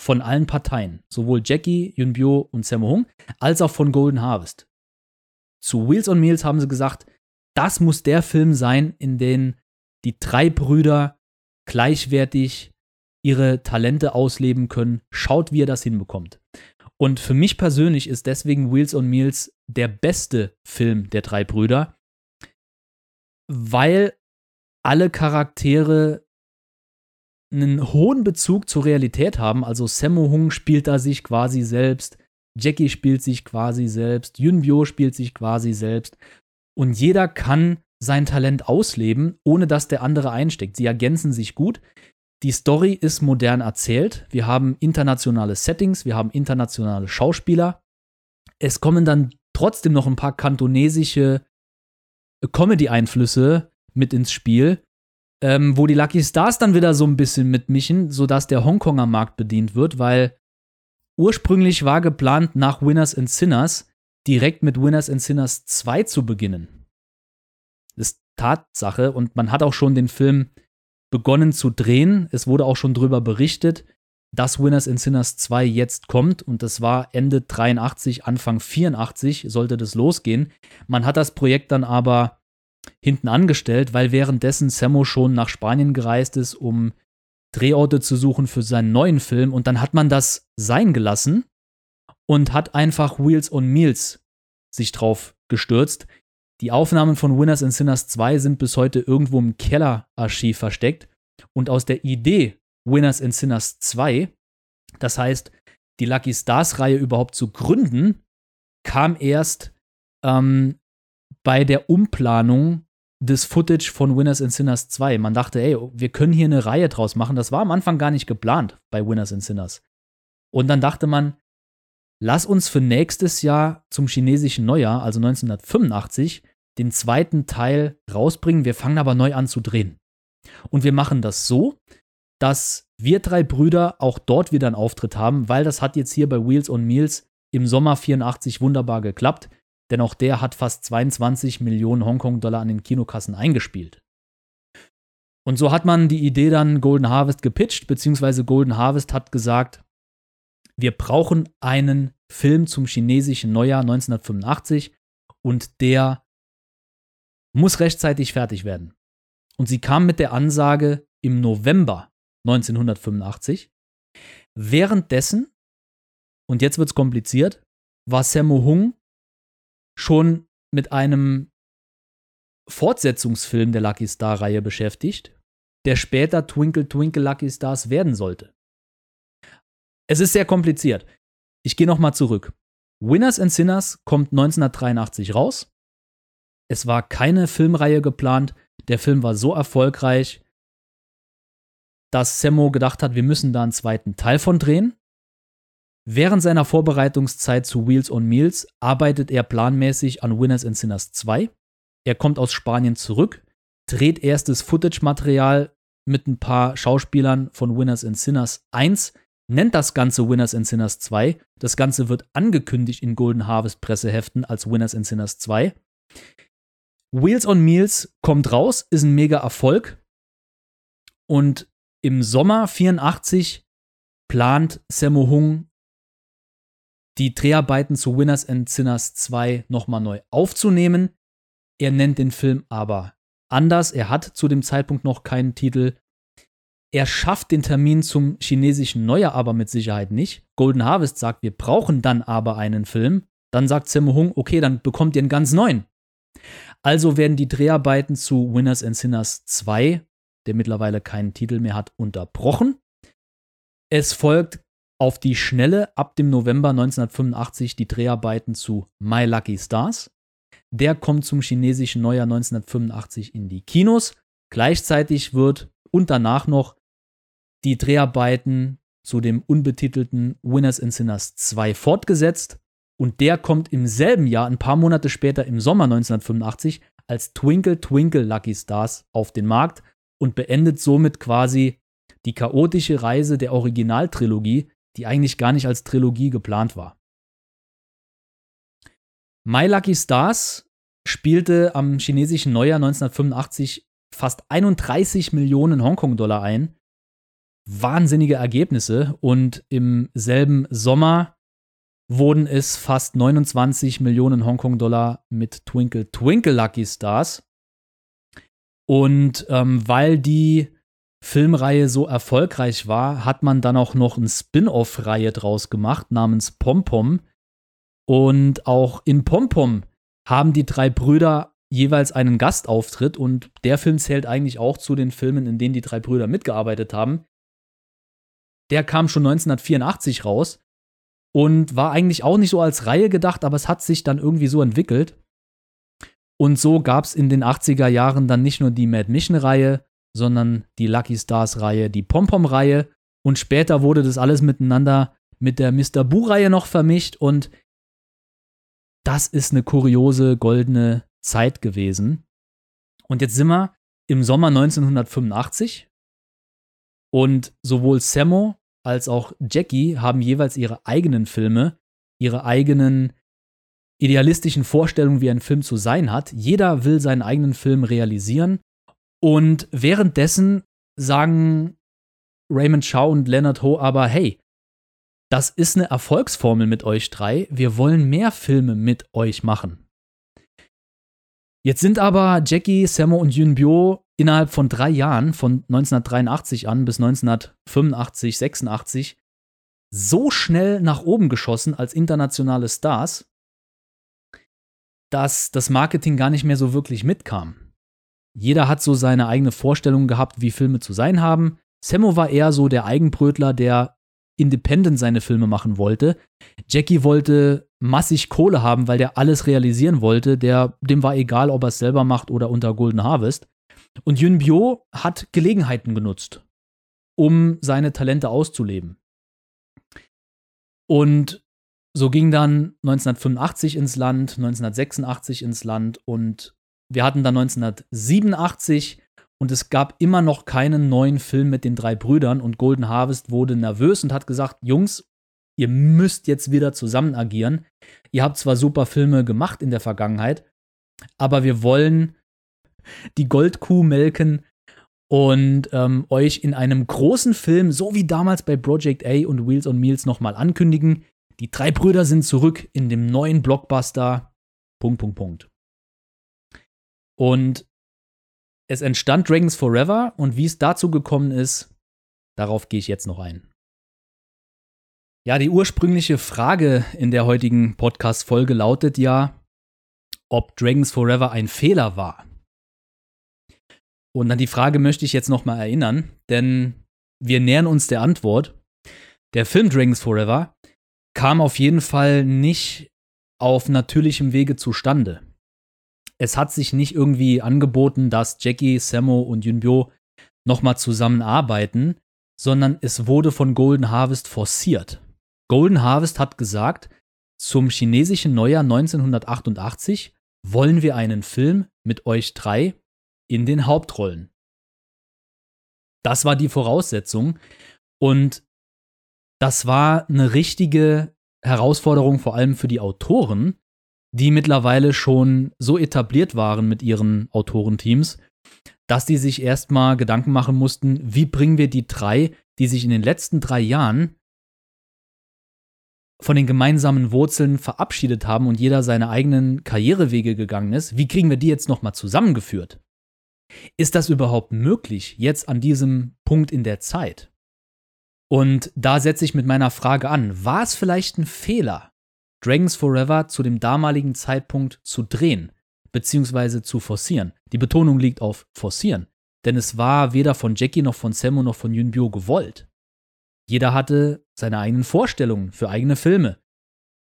von allen Parteien, sowohl Jackie, Yunbyo und Sammo Hung, als auch von Golden Harvest. Zu Wheels on Meals haben sie gesagt, das muss der Film sein, in dem die drei Brüder gleichwertig ihre Talente ausleben können. Schaut, wie er das hinbekommt. Und für mich persönlich ist deswegen Wheels on Meals der beste Film der drei Brüder, weil alle Charaktere einen hohen Bezug zur Realität haben. Also Sammo Hung spielt da sich quasi selbst, Jackie spielt sich quasi selbst, Yunbyo spielt sich quasi selbst. Und jeder kann sein Talent ausleben, ohne dass der andere einsteckt. Sie ergänzen sich gut. Die Story ist modern erzählt. Wir haben internationale Settings, wir haben internationale Schauspieler. Es kommen dann trotzdem noch ein paar kantonesische Comedy-Einflüsse mit ins Spiel, ähm, wo die Lucky Stars dann wieder so ein bisschen mitmischen, sodass der Hongkonger Markt bedient wird, weil ursprünglich war geplant, nach Winners and Sinners direkt mit Winners and Sinners 2 zu beginnen. Tatsache und man hat auch schon den Film begonnen zu drehen. Es wurde auch schon darüber berichtet, dass Winners and Sinners 2 jetzt kommt und das war Ende 83, Anfang 84 sollte das losgehen. Man hat das Projekt dann aber hinten angestellt, weil währenddessen Sammo schon nach Spanien gereist ist, um Drehorte zu suchen für seinen neuen Film und dann hat man das sein gelassen und hat einfach Wheels on Meals sich drauf gestürzt. Die Aufnahmen von Winners and Sinners 2 sind bis heute irgendwo im Kellerarchiv versteckt und aus der Idee Winners and Sinners 2, das heißt, die Lucky Stars Reihe überhaupt zu gründen, kam erst ähm, bei der Umplanung des Footage von Winners and Sinners 2. Man dachte, ey, wir können hier eine Reihe draus machen. Das war am Anfang gar nicht geplant bei Winners and Sinners. Und dann dachte man, lass uns für nächstes Jahr zum chinesischen Neujahr, also 1985, den zweiten Teil rausbringen. Wir fangen aber neu an zu drehen. Und wir machen das so, dass wir drei Brüder auch dort wieder einen Auftritt haben, weil das hat jetzt hier bei Wheels on Meals im Sommer 84 wunderbar geklappt denn auch der hat fast 22 Millionen Hongkong-Dollar an den Kinokassen eingespielt. Und so hat man die Idee dann Golden Harvest gepitcht, beziehungsweise Golden Harvest hat gesagt, wir brauchen einen Film zum chinesischen Neujahr 1985 und der muss rechtzeitig fertig werden. Und sie kam mit der Ansage im November 1985. Währenddessen, und jetzt wird es kompliziert, war Sammo Hung schon mit einem Fortsetzungsfilm der Lucky Star-Reihe beschäftigt, der später Twinkle Twinkle Lucky Stars werden sollte. Es ist sehr kompliziert. Ich gehe nochmal zurück. Winners and Sinners kommt 1983 raus. Es war keine Filmreihe geplant. Der Film war so erfolgreich, dass Sammo gedacht hat, wir müssen da einen zweiten Teil von drehen. Während seiner Vorbereitungszeit zu Wheels on Meals arbeitet er planmäßig an Winners and Sinners 2. Er kommt aus Spanien zurück, dreht erstes Footage-Material mit ein paar Schauspielern von Winners and Sinners 1, nennt das Ganze Winners and Sinners 2. Das Ganze wird angekündigt in Golden Harvest Presseheften als Winners and Sinners 2. Wheels on Meals kommt raus, ist ein mega Erfolg. Und im Sommer 84 plant Sammo Hung die Dreharbeiten zu Winners and Sinners 2 nochmal neu aufzunehmen. Er nennt den Film aber anders. Er hat zu dem Zeitpunkt noch keinen Titel. Er schafft den Termin zum chinesischen Neujahr aber mit Sicherheit nicht. Golden Harvest sagt, wir brauchen dann aber einen Film. Dann sagt Sammo Hung, okay, dann bekommt ihr einen ganz neuen. Also werden die Dreharbeiten zu Winners and Sinners 2, der mittlerweile keinen Titel mehr hat, unterbrochen. Es folgt auf die Schnelle ab dem November 1985 die Dreharbeiten zu My Lucky Stars. Der kommt zum chinesischen Neujahr 1985 in die Kinos. Gleichzeitig wird und danach noch die Dreharbeiten zu dem unbetitelten Winners and Sinners 2 fortgesetzt. Und der kommt im selben Jahr, ein paar Monate später im Sommer 1985, als Twinkle Twinkle Lucky Stars auf den Markt und beendet somit quasi die chaotische Reise der Originaltrilogie, die eigentlich gar nicht als Trilogie geplant war. My Lucky Stars spielte am chinesischen Neujahr 1985 fast 31 Millionen Hongkong-Dollar ein. Wahnsinnige Ergebnisse. Und im selben Sommer wurden es fast 29 Millionen Hongkong-Dollar mit Twinkle Twinkle Lucky Stars. Und ähm, weil die Filmreihe so erfolgreich war, hat man dann auch noch eine Spin-off-Reihe draus gemacht namens Pom Pom, und auch in Pompom haben die drei Brüder jeweils einen Gastauftritt und der Film zählt eigentlich auch zu den Filmen, in denen die drei Brüder mitgearbeitet haben. Der kam schon 1984 raus und war eigentlich auch nicht so als Reihe gedacht, aber es hat sich dann irgendwie so entwickelt. Und so gab es in den 80er Jahren dann nicht nur die Mad Mission-Reihe, sondern die Lucky Stars-Reihe, die Pom-Pom-Reihe und später wurde das alles miteinander mit der Mr. Boo-Reihe noch vermischt und das ist eine kuriose goldene Zeit gewesen. Und jetzt sind wir im Sommer 1985 und sowohl Sammo als auch Jackie haben jeweils ihre eigenen Filme, ihre eigenen idealistischen Vorstellungen, wie ein Film zu sein hat. Jeder will seinen eigenen Film realisieren. Und währenddessen sagen Raymond Shaw und Leonard Ho aber, hey, das ist eine Erfolgsformel mit euch drei. Wir wollen mehr Filme mit euch machen. Jetzt sind aber Jackie, Sammo und Yun Bio innerhalb von drei Jahren, von 1983 an bis 1985, 86, so schnell nach oben geschossen als internationale Stars, dass das Marketing gar nicht mehr so wirklich mitkam. Jeder hat so seine eigene Vorstellung gehabt, wie Filme zu sein haben. Sammo war eher so der Eigenbrötler, der independent seine Filme machen wollte. Jackie wollte massig Kohle haben, weil der alles realisieren wollte. Der, dem war egal, ob er es selber macht oder unter Golden Harvest. Und Yun Bio hat Gelegenheiten genutzt, um seine Talente auszuleben. Und so ging dann 1985 ins Land, 1986 ins Land und wir hatten dann 1987 und es gab immer noch keinen neuen Film mit den drei Brüdern und Golden Harvest wurde nervös und hat gesagt, Jungs, ihr müsst jetzt wieder zusammen agieren. Ihr habt zwar super Filme gemacht in der Vergangenheit, aber wir wollen die Goldkuh melken und ähm, euch in einem großen Film, so wie damals bei Project A und Wheels on Meals, nochmal ankündigen. Die drei Brüder sind zurück in dem neuen Blockbuster. Punkt, Punkt, Punkt. Und es entstand Dragons Forever und wie es dazu gekommen ist, darauf gehe ich jetzt noch ein. Ja, die ursprüngliche Frage in der heutigen Podcast-Folge lautet ja, ob Dragons Forever ein Fehler war. Und an die Frage möchte ich jetzt nochmal erinnern, denn wir nähern uns der Antwort. Der Film Dragons Forever kam auf jeden Fall nicht auf natürlichem Wege zustande. Es hat sich nicht irgendwie angeboten, dass Jackie, Sammo und Yunbyo nochmal zusammenarbeiten, sondern es wurde von Golden Harvest forciert. Golden Harvest hat gesagt, zum chinesischen Neujahr 1988 wollen wir einen Film mit euch drei in den Hauptrollen. Das war die Voraussetzung und das war eine richtige Herausforderung vor allem für die Autoren, die mittlerweile schon so etabliert waren mit ihren Autorenteams, dass die sich erstmal Gedanken machen mussten, wie bringen wir die drei, die sich in den letzten drei Jahren von den gemeinsamen Wurzeln verabschiedet haben und jeder seine eigenen Karrierewege gegangen ist, wie kriegen wir die jetzt nochmal zusammengeführt? Ist das überhaupt möglich jetzt an diesem Punkt in der Zeit? Und da setze ich mit meiner Frage an, war es vielleicht ein Fehler, Dragons Forever zu dem damaligen Zeitpunkt zu drehen, beziehungsweise zu forcieren? Die Betonung liegt auf forcieren, denn es war weder von Jackie noch von Sammo noch von Yunbyo gewollt. Jeder hatte seine eigenen Vorstellungen für eigene Filme.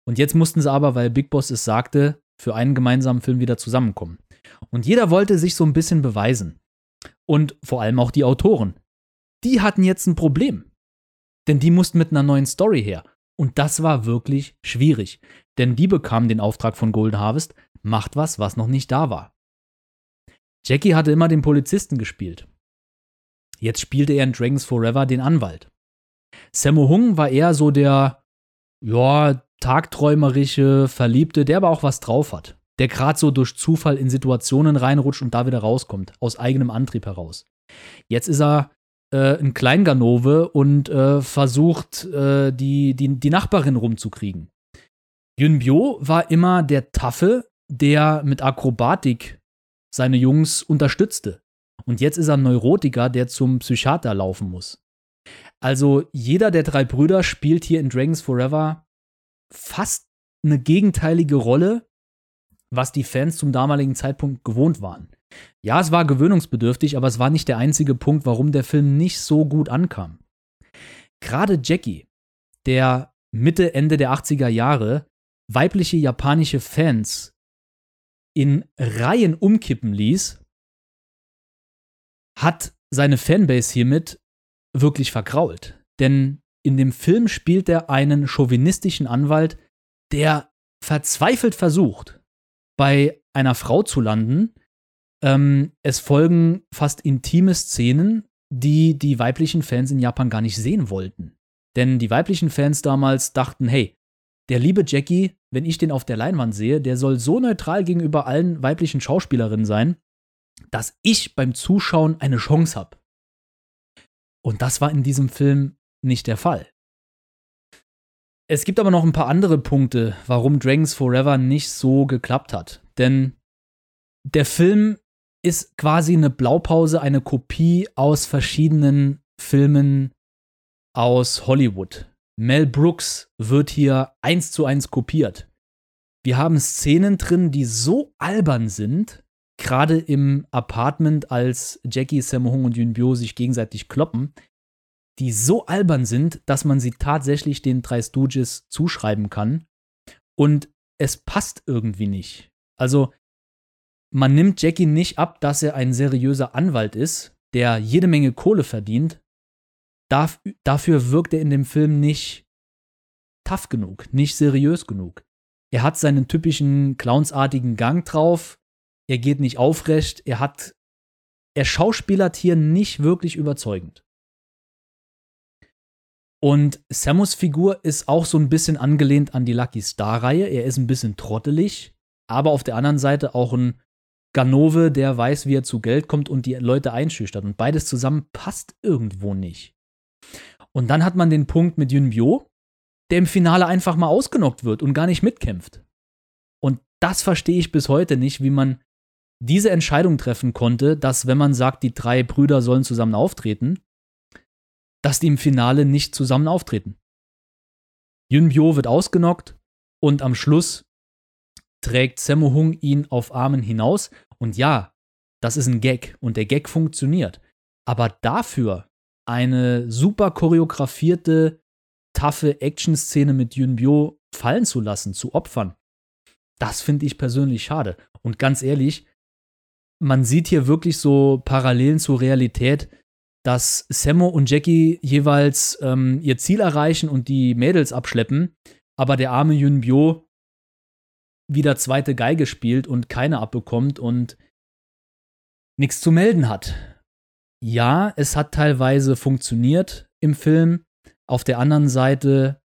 Und jetzt mussten sie aber, weil Big Boss es sagte, für einen gemeinsamen Film wieder zusammenkommen. Und jeder wollte sich so ein bisschen beweisen. Und vor allem auch die Autoren. Die hatten jetzt ein Problem. Denn die mussten mit einer neuen Story her. Und das war wirklich schwierig. Denn die bekamen den Auftrag von Golden Harvest, macht was, was noch nicht da war. Jackie hatte immer den Polizisten gespielt. Jetzt spielte er in Dragons Forever den Anwalt. Sammo Hung war eher so der, ja, tagträumerische, Verliebte, der aber auch was drauf hat. Der gerade so durch Zufall in Situationen reinrutscht und da wieder rauskommt, aus eigenem Antrieb heraus. Jetzt ist er äh, ein Kleinganove und äh, versucht, äh, die, die, die Nachbarin rumzukriegen. Yun Bio war immer der Taffe, der mit Akrobatik seine Jungs unterstützte. Und jetzt ist er ein Neurotiker, der zum Psychiater laufen muss. Also jeder der drei Brüder spielt hier in Dragons Forever fast eine gegenteilige Rolle, was die Fans zum damaligen Zeitpunkt gewohnt waren. Ja, es war gewöhnungsbedürftig, aber es war nicht der einzige Punkt, warum der Film nicht so gut ankam. Gerade Jackie, der Mitte, Ende der 80er Jahre weibliche japanische Fans in Reihen umkippen ließ, hat seine Fanbase hiermit wirklich vergrault. Denn in dem Film spielt er einen chauvinistischen Anwalt, der verzweifelt versucht, bei einer Frau zu landen. Ähm, es folgen fast intime Szenen, die die weiblichen Fans in Japan gar nicht sehen wollten. Denn die weiblichen Fans damals dachten, hey, der liebe Jackie, wenn ich den auf der Leinwand sehe, der soll so neutral gegenüber allen weiblichen Schauspielerinnen sein, dass ich beim Zuschauen eine Chance habe. Und das war in diesem Film nicht der Fall. Es gibt aber noch ein paar andere Punkte, warum Dragons Forever nicht so geklappt hat. Denn der Film ist quasi eine Blaupause, eine Kopie aus verschiedenen Filmen aus Hollywood. Mel Brooks wird hier eins zu eins kopiert. Wir haben Szenen drin, die so albern sind, gerade im Apartment, als Jackie, Sammo und Yunbyo sich gegenseitig kloppen, die so albern sind, dass man sie tatsächlich den drei Stooges zuschreiben kann. Und es passt irgendwie nicht. Also, man nimmt Jackie nicht ab, dass er ein seriöser Anwalt ist, der jede Menge Kohle verdient. Darf, dafür wirkt er in dem Film nicht tough genug, nicht seriös genug. Er hat seinen typischen clownsartigen Gang drauf, er geht nicht aufrecht, er hat, er schauspielert hier nicht wirklich überzeugend. Und Samus Figur ist auch so ein bisschen angelehnt an die Lucky Star-Reihe. Er ist ein bisschen trottelig, aber auf der anderen Seite auch ein Ganove, der weiß, wie er zu Geld kommt und die Leute einschüchtert. Und beides zusammen passt irgendwo nicht. Und dann hat man den Punkt mit Yun Bio, der im Finale einfach mal ausgenockt wird und gar nicht mitkämpft. Und das verstehe ich bis heute nicht, wie man diese Entscheidung treffen konnte, dass wenn man sagt, die drei Brüder sollen zusammen auftreten, dass die im Finale nicht zusammen auftreten. Yunbyo wird ausgenockt und am Schluss trägt Sammo Hung ihn auf Armen hinaus. Und ja, das ist ein Gag und der Gag funktioniert. Aber dafür eine super choreografierte taffe Action-Szene mit Yun Bio fallen zu lassen, zu opfern. Das finde ich persönlich schade. Und ganz ehrlich, man sieht hier wirklich so Parallelen zur Realität, dass Sammo und Jackie jeweils ähm, ihr Ziel erreichen und die Mädels abschleppen, aber der arme Yun Bio wieder zweite Geige spielt und keine abbekommt und nichts zu melden hat. Ja, es hat teilweise funktioniert im Film. Auf der anderen Seite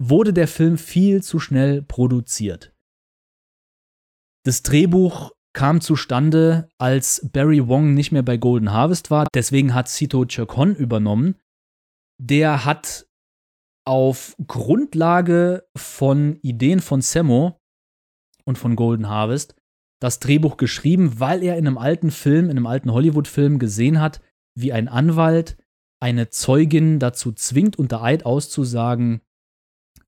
wurde der Film viel zu schnell produziert. Das Drehbuch kam zustande, als Barry Wong nicht mehr bei Golden Harvest war. Deswegen hat Sito Chircon übernommen. Der hat auf Grundlage von Ideen von Sammo und von Golden Harvest das Drehbuch geschrieben, weil er in einem alten Film, in einem alten Hollywood-Film gesehen hat, wie ein Anwalt eine Zeugin dazu zwingt, unter Eid auszusagen,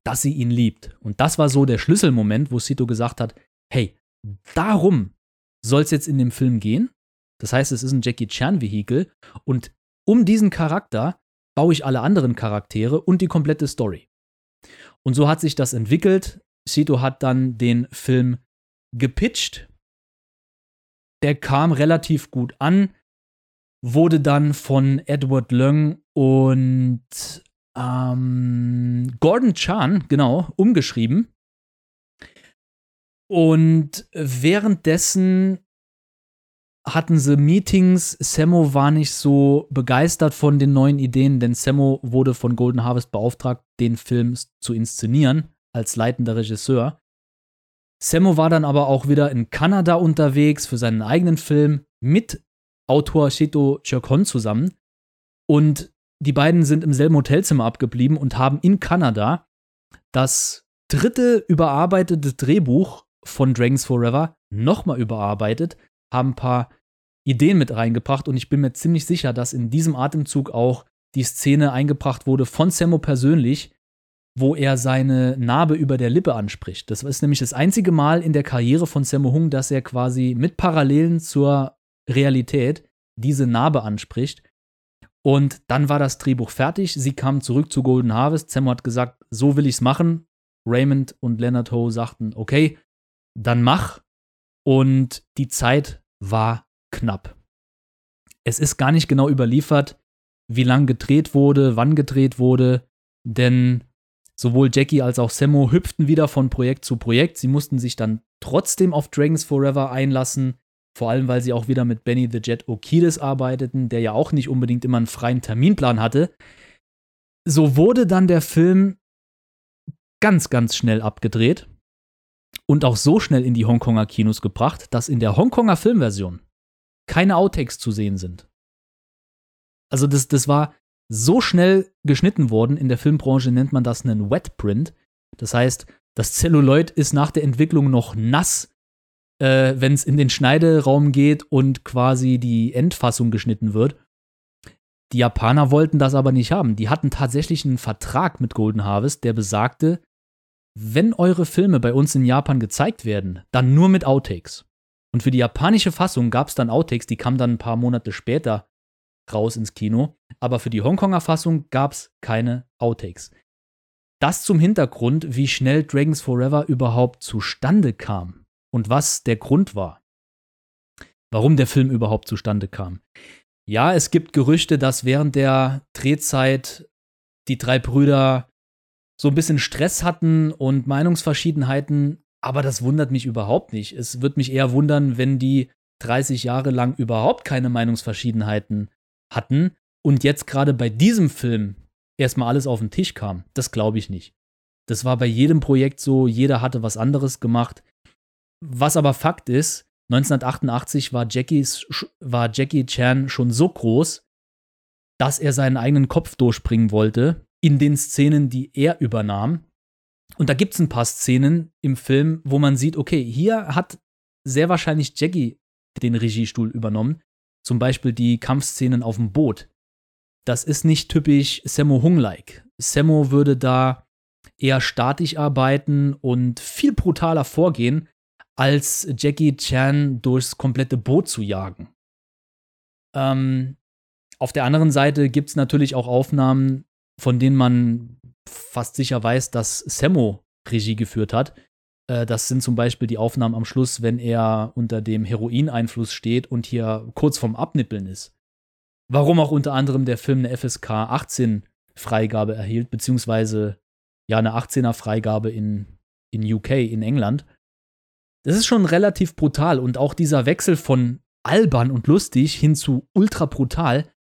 dass sie ihn liebt. Und das war so der Schlüsselmoment, wo Sito gesagt hat, hey, darum soll es jetzt in dem Film gehen. Das heißt, es ist ein Jackie Chan-Vehikel und um diesen Charakter baue ich alle anderen Charaktere und die komplette Story. Und so hat sich das entwickelt. Sito hat dann den Film gepitcht. Der kam relativ gut an, wurde dann von Edward Leung und ähm, Gordon Chan, genau, umgeschrieben. Und währenddessen hatten sie Meetings. Sammo war nicht so begeistert von den neuen Ideen, denn Sammo wurde von Golden Harvest beauftragt, den Film zu inszenieren als leitender Regisseur. Sammo war dann aber auch wieder in Kanada unterwegs für seinen eigenen Film mit Autor Shito Chirkon zusammen. Und die beiden sind im selben Hotelzimmer abgeblieben und haben in Kanada das dritte überarbeitete Drehbuch von Dragons Forever nochmal überarbeitet, haben ein paar Ideen mit reingebracht und ich bin mir ziemlich sicher, dass in diesem Atemzug auch die Szene eingebracht wurde von Sammo persönlich, wo er seine Narbe über der Lippe anspricht. Das ist nämlich das einzige Mal in der Karriere von Sammo Hung, dass er quasi mit Parallelen zur Realität diese Narbe anspricht. Und dann war das Drehbuch fertig. Sie kamen zurück zu Golden Harvest. Sammo hat gesagt, so will ich's machen. Raymond und Leonard Ho sagten, okay, dann mach. Und die Zeit war knapp. Es ist gar nicht genau überliefert, wie lang gedreht wurde, wann gedreht wurde, denn sowohl Jackie als auch Sammo hüpften wieder von Projekt zu Projekt. Sie mussten sich dann trotzdem auf Dragons Forever einlassen, vor allem weil sie auch wieder mit Benny the Jet Okides arbeiteten, der ja auch nicht unbedingt immer einen freien Terminplan hatte. So wurde dann der Film ganz, ganz schnell abgedreht und auch so schnell in die Hongkonger Kinos gebracht, dass in der Hongkonger Filmversion keine Outtakes zu sehen sind. Also das, das war so schnell geschnitten worden, in der Filmbranche nennt man das einen Wet Print. Das heißt, das Celluloid ist nach der Entwicklung noch nass, äh, wenn es in den Schneideraum geht und quasi die Endfassung geschnitten wird. Die Japaner wollten das aber nicht haben. Die hatten tatsächlich einen Vertrag mit Golden Harvest, der besagte, wenn eure Filme bei uns in Japan gezeigt werden, dann nur mit Outtakes. Und für die japanische Fassung gab es dann Outtakes, die kamen dann ein paar Monate später raus ins Kino. Aber für die Hongkonger Fassung gab es keine Outtakes. Das zum Hintergrund, wie schnell Dragons Forever überhaupt zustande kam und was der Grund war. Warum der Film überhaupt zustande kam. Ja, es gibt Gerüchte, dass während der Drehzeit die drei Brüder so ein bisschen Stress hatten und Meinungsverschiedenheiten, aber das wundert mich überhaupt nicht. Es wird mich eher wundern, wenn die 30 Jahre lang überhaupt keine Meinungsverschiedenheiten hatten und jetzt gerade bei diesem Film erstmal alles auf den Tisch kam. Das glaube ich nicht. Das war bei jedem Projekt so, jeder hatte was anderes gemacht. Was aber Fakt ist, 1988 war, Jackies, war Jackie Chan schon so groß, dass er seinen eigenen Kopf durchbringen wollte in den Szenen, die er übernahm. Und da gibt es ein paar Szenen im Film, wo man sieht, okay, hier hat sehr wahrscheinlich Jackie den Regiestuhl übernommen. Zum Beispiel die Kampfszenen auf dem Boot. Das ist nicht typisch Sammo Hung-like. Sammo würde da eher statisch arbeiten und viel brutaler vorgehen, als Jackie Chan durchs komplette Boot zu jagen. Ähm, auf der anderen Seite gibt es natürlich auch Aufnahmen, von denen man fast sicher weiß, dass Sammo Regie geführt hat. Äh, das sind zum Beispiel die Aufnahmen am Schluss, wenn er unter dem Heroineinfluss steht und hier kurz vorm Abnippeln ist. Warum auch unter anderem der Film eine FSK 18 Freigabe erhielt, beziehungsweise ja eine 18er Freigabe in, in UK, in England. Das ist schon relativ brutal und auch dieser Wechsel von albern und lustig hin zu ultra brutal,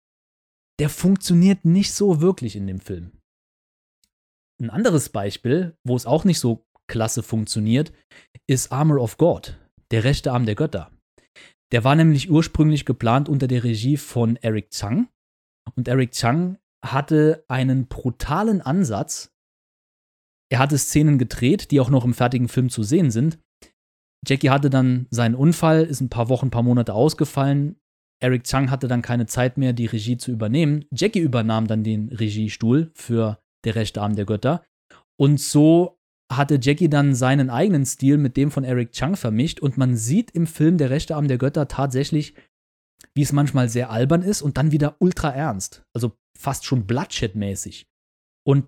der funktioniert nicht so wirklich in dem Film. Ein anderes Beispiel, wo es auch nicht so klasse funktioniert, ist Armor of God, der rechte Arm der Götter. Der war nämlich ursprünglich geplant unter der Regie von Eric Chang. Und Eric Chang hatte einen brutalen Ansatz. Er hatte Szenen gedreht, die auch noch im fertigen Film zu sehen sind. Jackie hatte dann seinen Unfall, ist ein paar Wochen, ein paar Monate ausgefallen. Eric Chang hatte dann keine Zeit mehr, die Regie zu übernehmen. Jackie übernahm dann den Regiestuhl für Der rechte Arm der Götter. Und so hatte Jackie dann seinen eigenen Stil mit dem von Eric Chang vermischt und man sieht im Film Der rechte Arm der Götter tatsächlich, wie es manchmal sehr albern ist und dann wieder ultra ernst. Also fast schon Bloodshed-mäßig. Und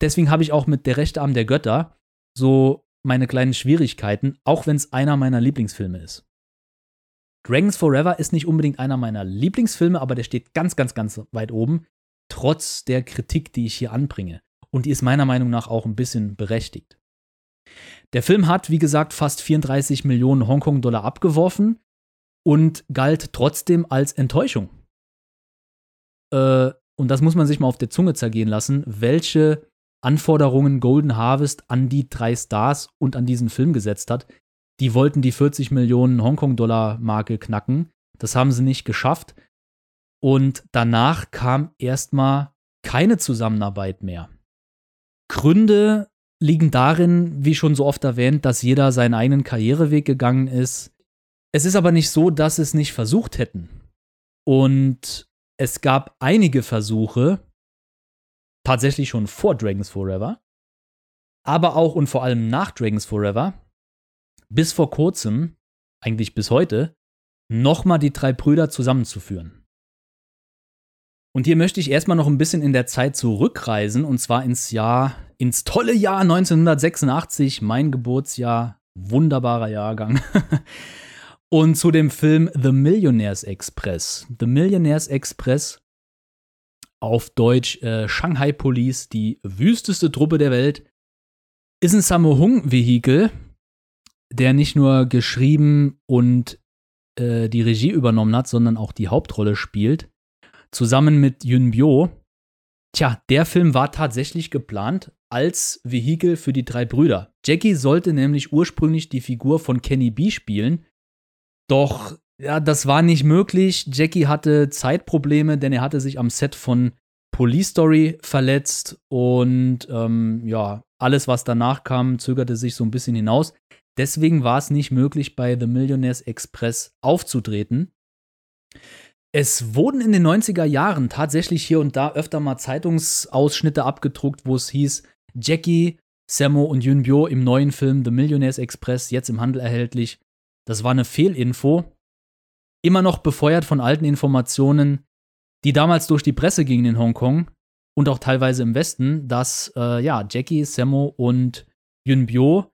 deswegen habe ich auch mit Der rechte Arm der Götter so meine kleinen Schwierigkeiten, auch wenn es einer meiner Lieblingsfilme ist. Dragons Forever ist nicht unbedingt einer meiner Lieblingsfilme, aber der steht ganz, ganz, ganz weit oben, trotz der Kritik, die ich hier anbringe. Und die ist meiner Meinung nach auch ein bisschen berechtigt. Der Film hat, wie gesagt, fast 34 Millionen Hongkong-Dollar abgeworfen und galt trotzdem als Enttäuschung. Äh, und das muss man sich mal auf der Zunge zergehen lassen, welche Anforderungen Golden Harvest an die drei Stars und an diesen Film gesetzt hat. Die wollten die 40 Millionen Hongkong-Dollar-Marke knacken. Das haben sie nicht geschafft. Und danach kam erstmal keine Zusammenarbeit mehr. Gründe liegen darin, wie schon so oft erwähnt, dass jeder seinen eigenen Karriereweg gegangen ist. Es ist aber nicht so, dass es nicht versucht hätten. Und es gab einige Versuche, tatsächlich schon vor Dragons Forever, aber auch und vor allem nach Dragons Forever, bis vor kurzem, eigentlich bis heute, nochmal die drei Brüder zusammenzuführen. Und hier möchte ich erstmal noch ein bisschen in der Zeit zurückreisen, und zwar ins Jahr, ins tolle Jahr 1986, mein Geburtsjahr, wunderbarer Jahrgang. (laughs) und zu dem Film The Millionaires Express. The Millionaires Express auf Deutsch äh, Shanghai Police, die wüsteste Truppe der Welt, ist ein Sammo-Hung-Vehikel, der nicht nur geschrieben und äh, die Regie übernommen hat, sondern auch die Hauptrolle spielt. Zusammen mit Yun Bio. Tja, der Film war tatsächlich geplant als Vehikel für die drei Brüder. Jackie sollte nämlich ursprünglich die Figur von Kenny B spielen, doch ja, das war nicht möglich. Jackie hatte Zeitprobleme, denn er hatte sich am Set von Police Story verletzt und ähm, ja, alles, was danach kam, zögerte sich so ein bisschen hinaus. Deswegen war es nicht möglich, bei The Millionaires Express aufzutreten. Es wurden in den 90er Jahren tatsächlich hier und da öfter mal Zeitungsausschnitte abgedruckt, wo es hieß, Jackie, Sammo und Yunbyo im neuen Film The Millionaires Express, jetzt im Handel erhältlich. Das war eine Fehlinfo immer noch befeuert von alten Informationen, die damals durch die Presse gingen in Hongkong und auch teilweise im Westen, dass äh, ja, Jackie, Sammo und Yunbyo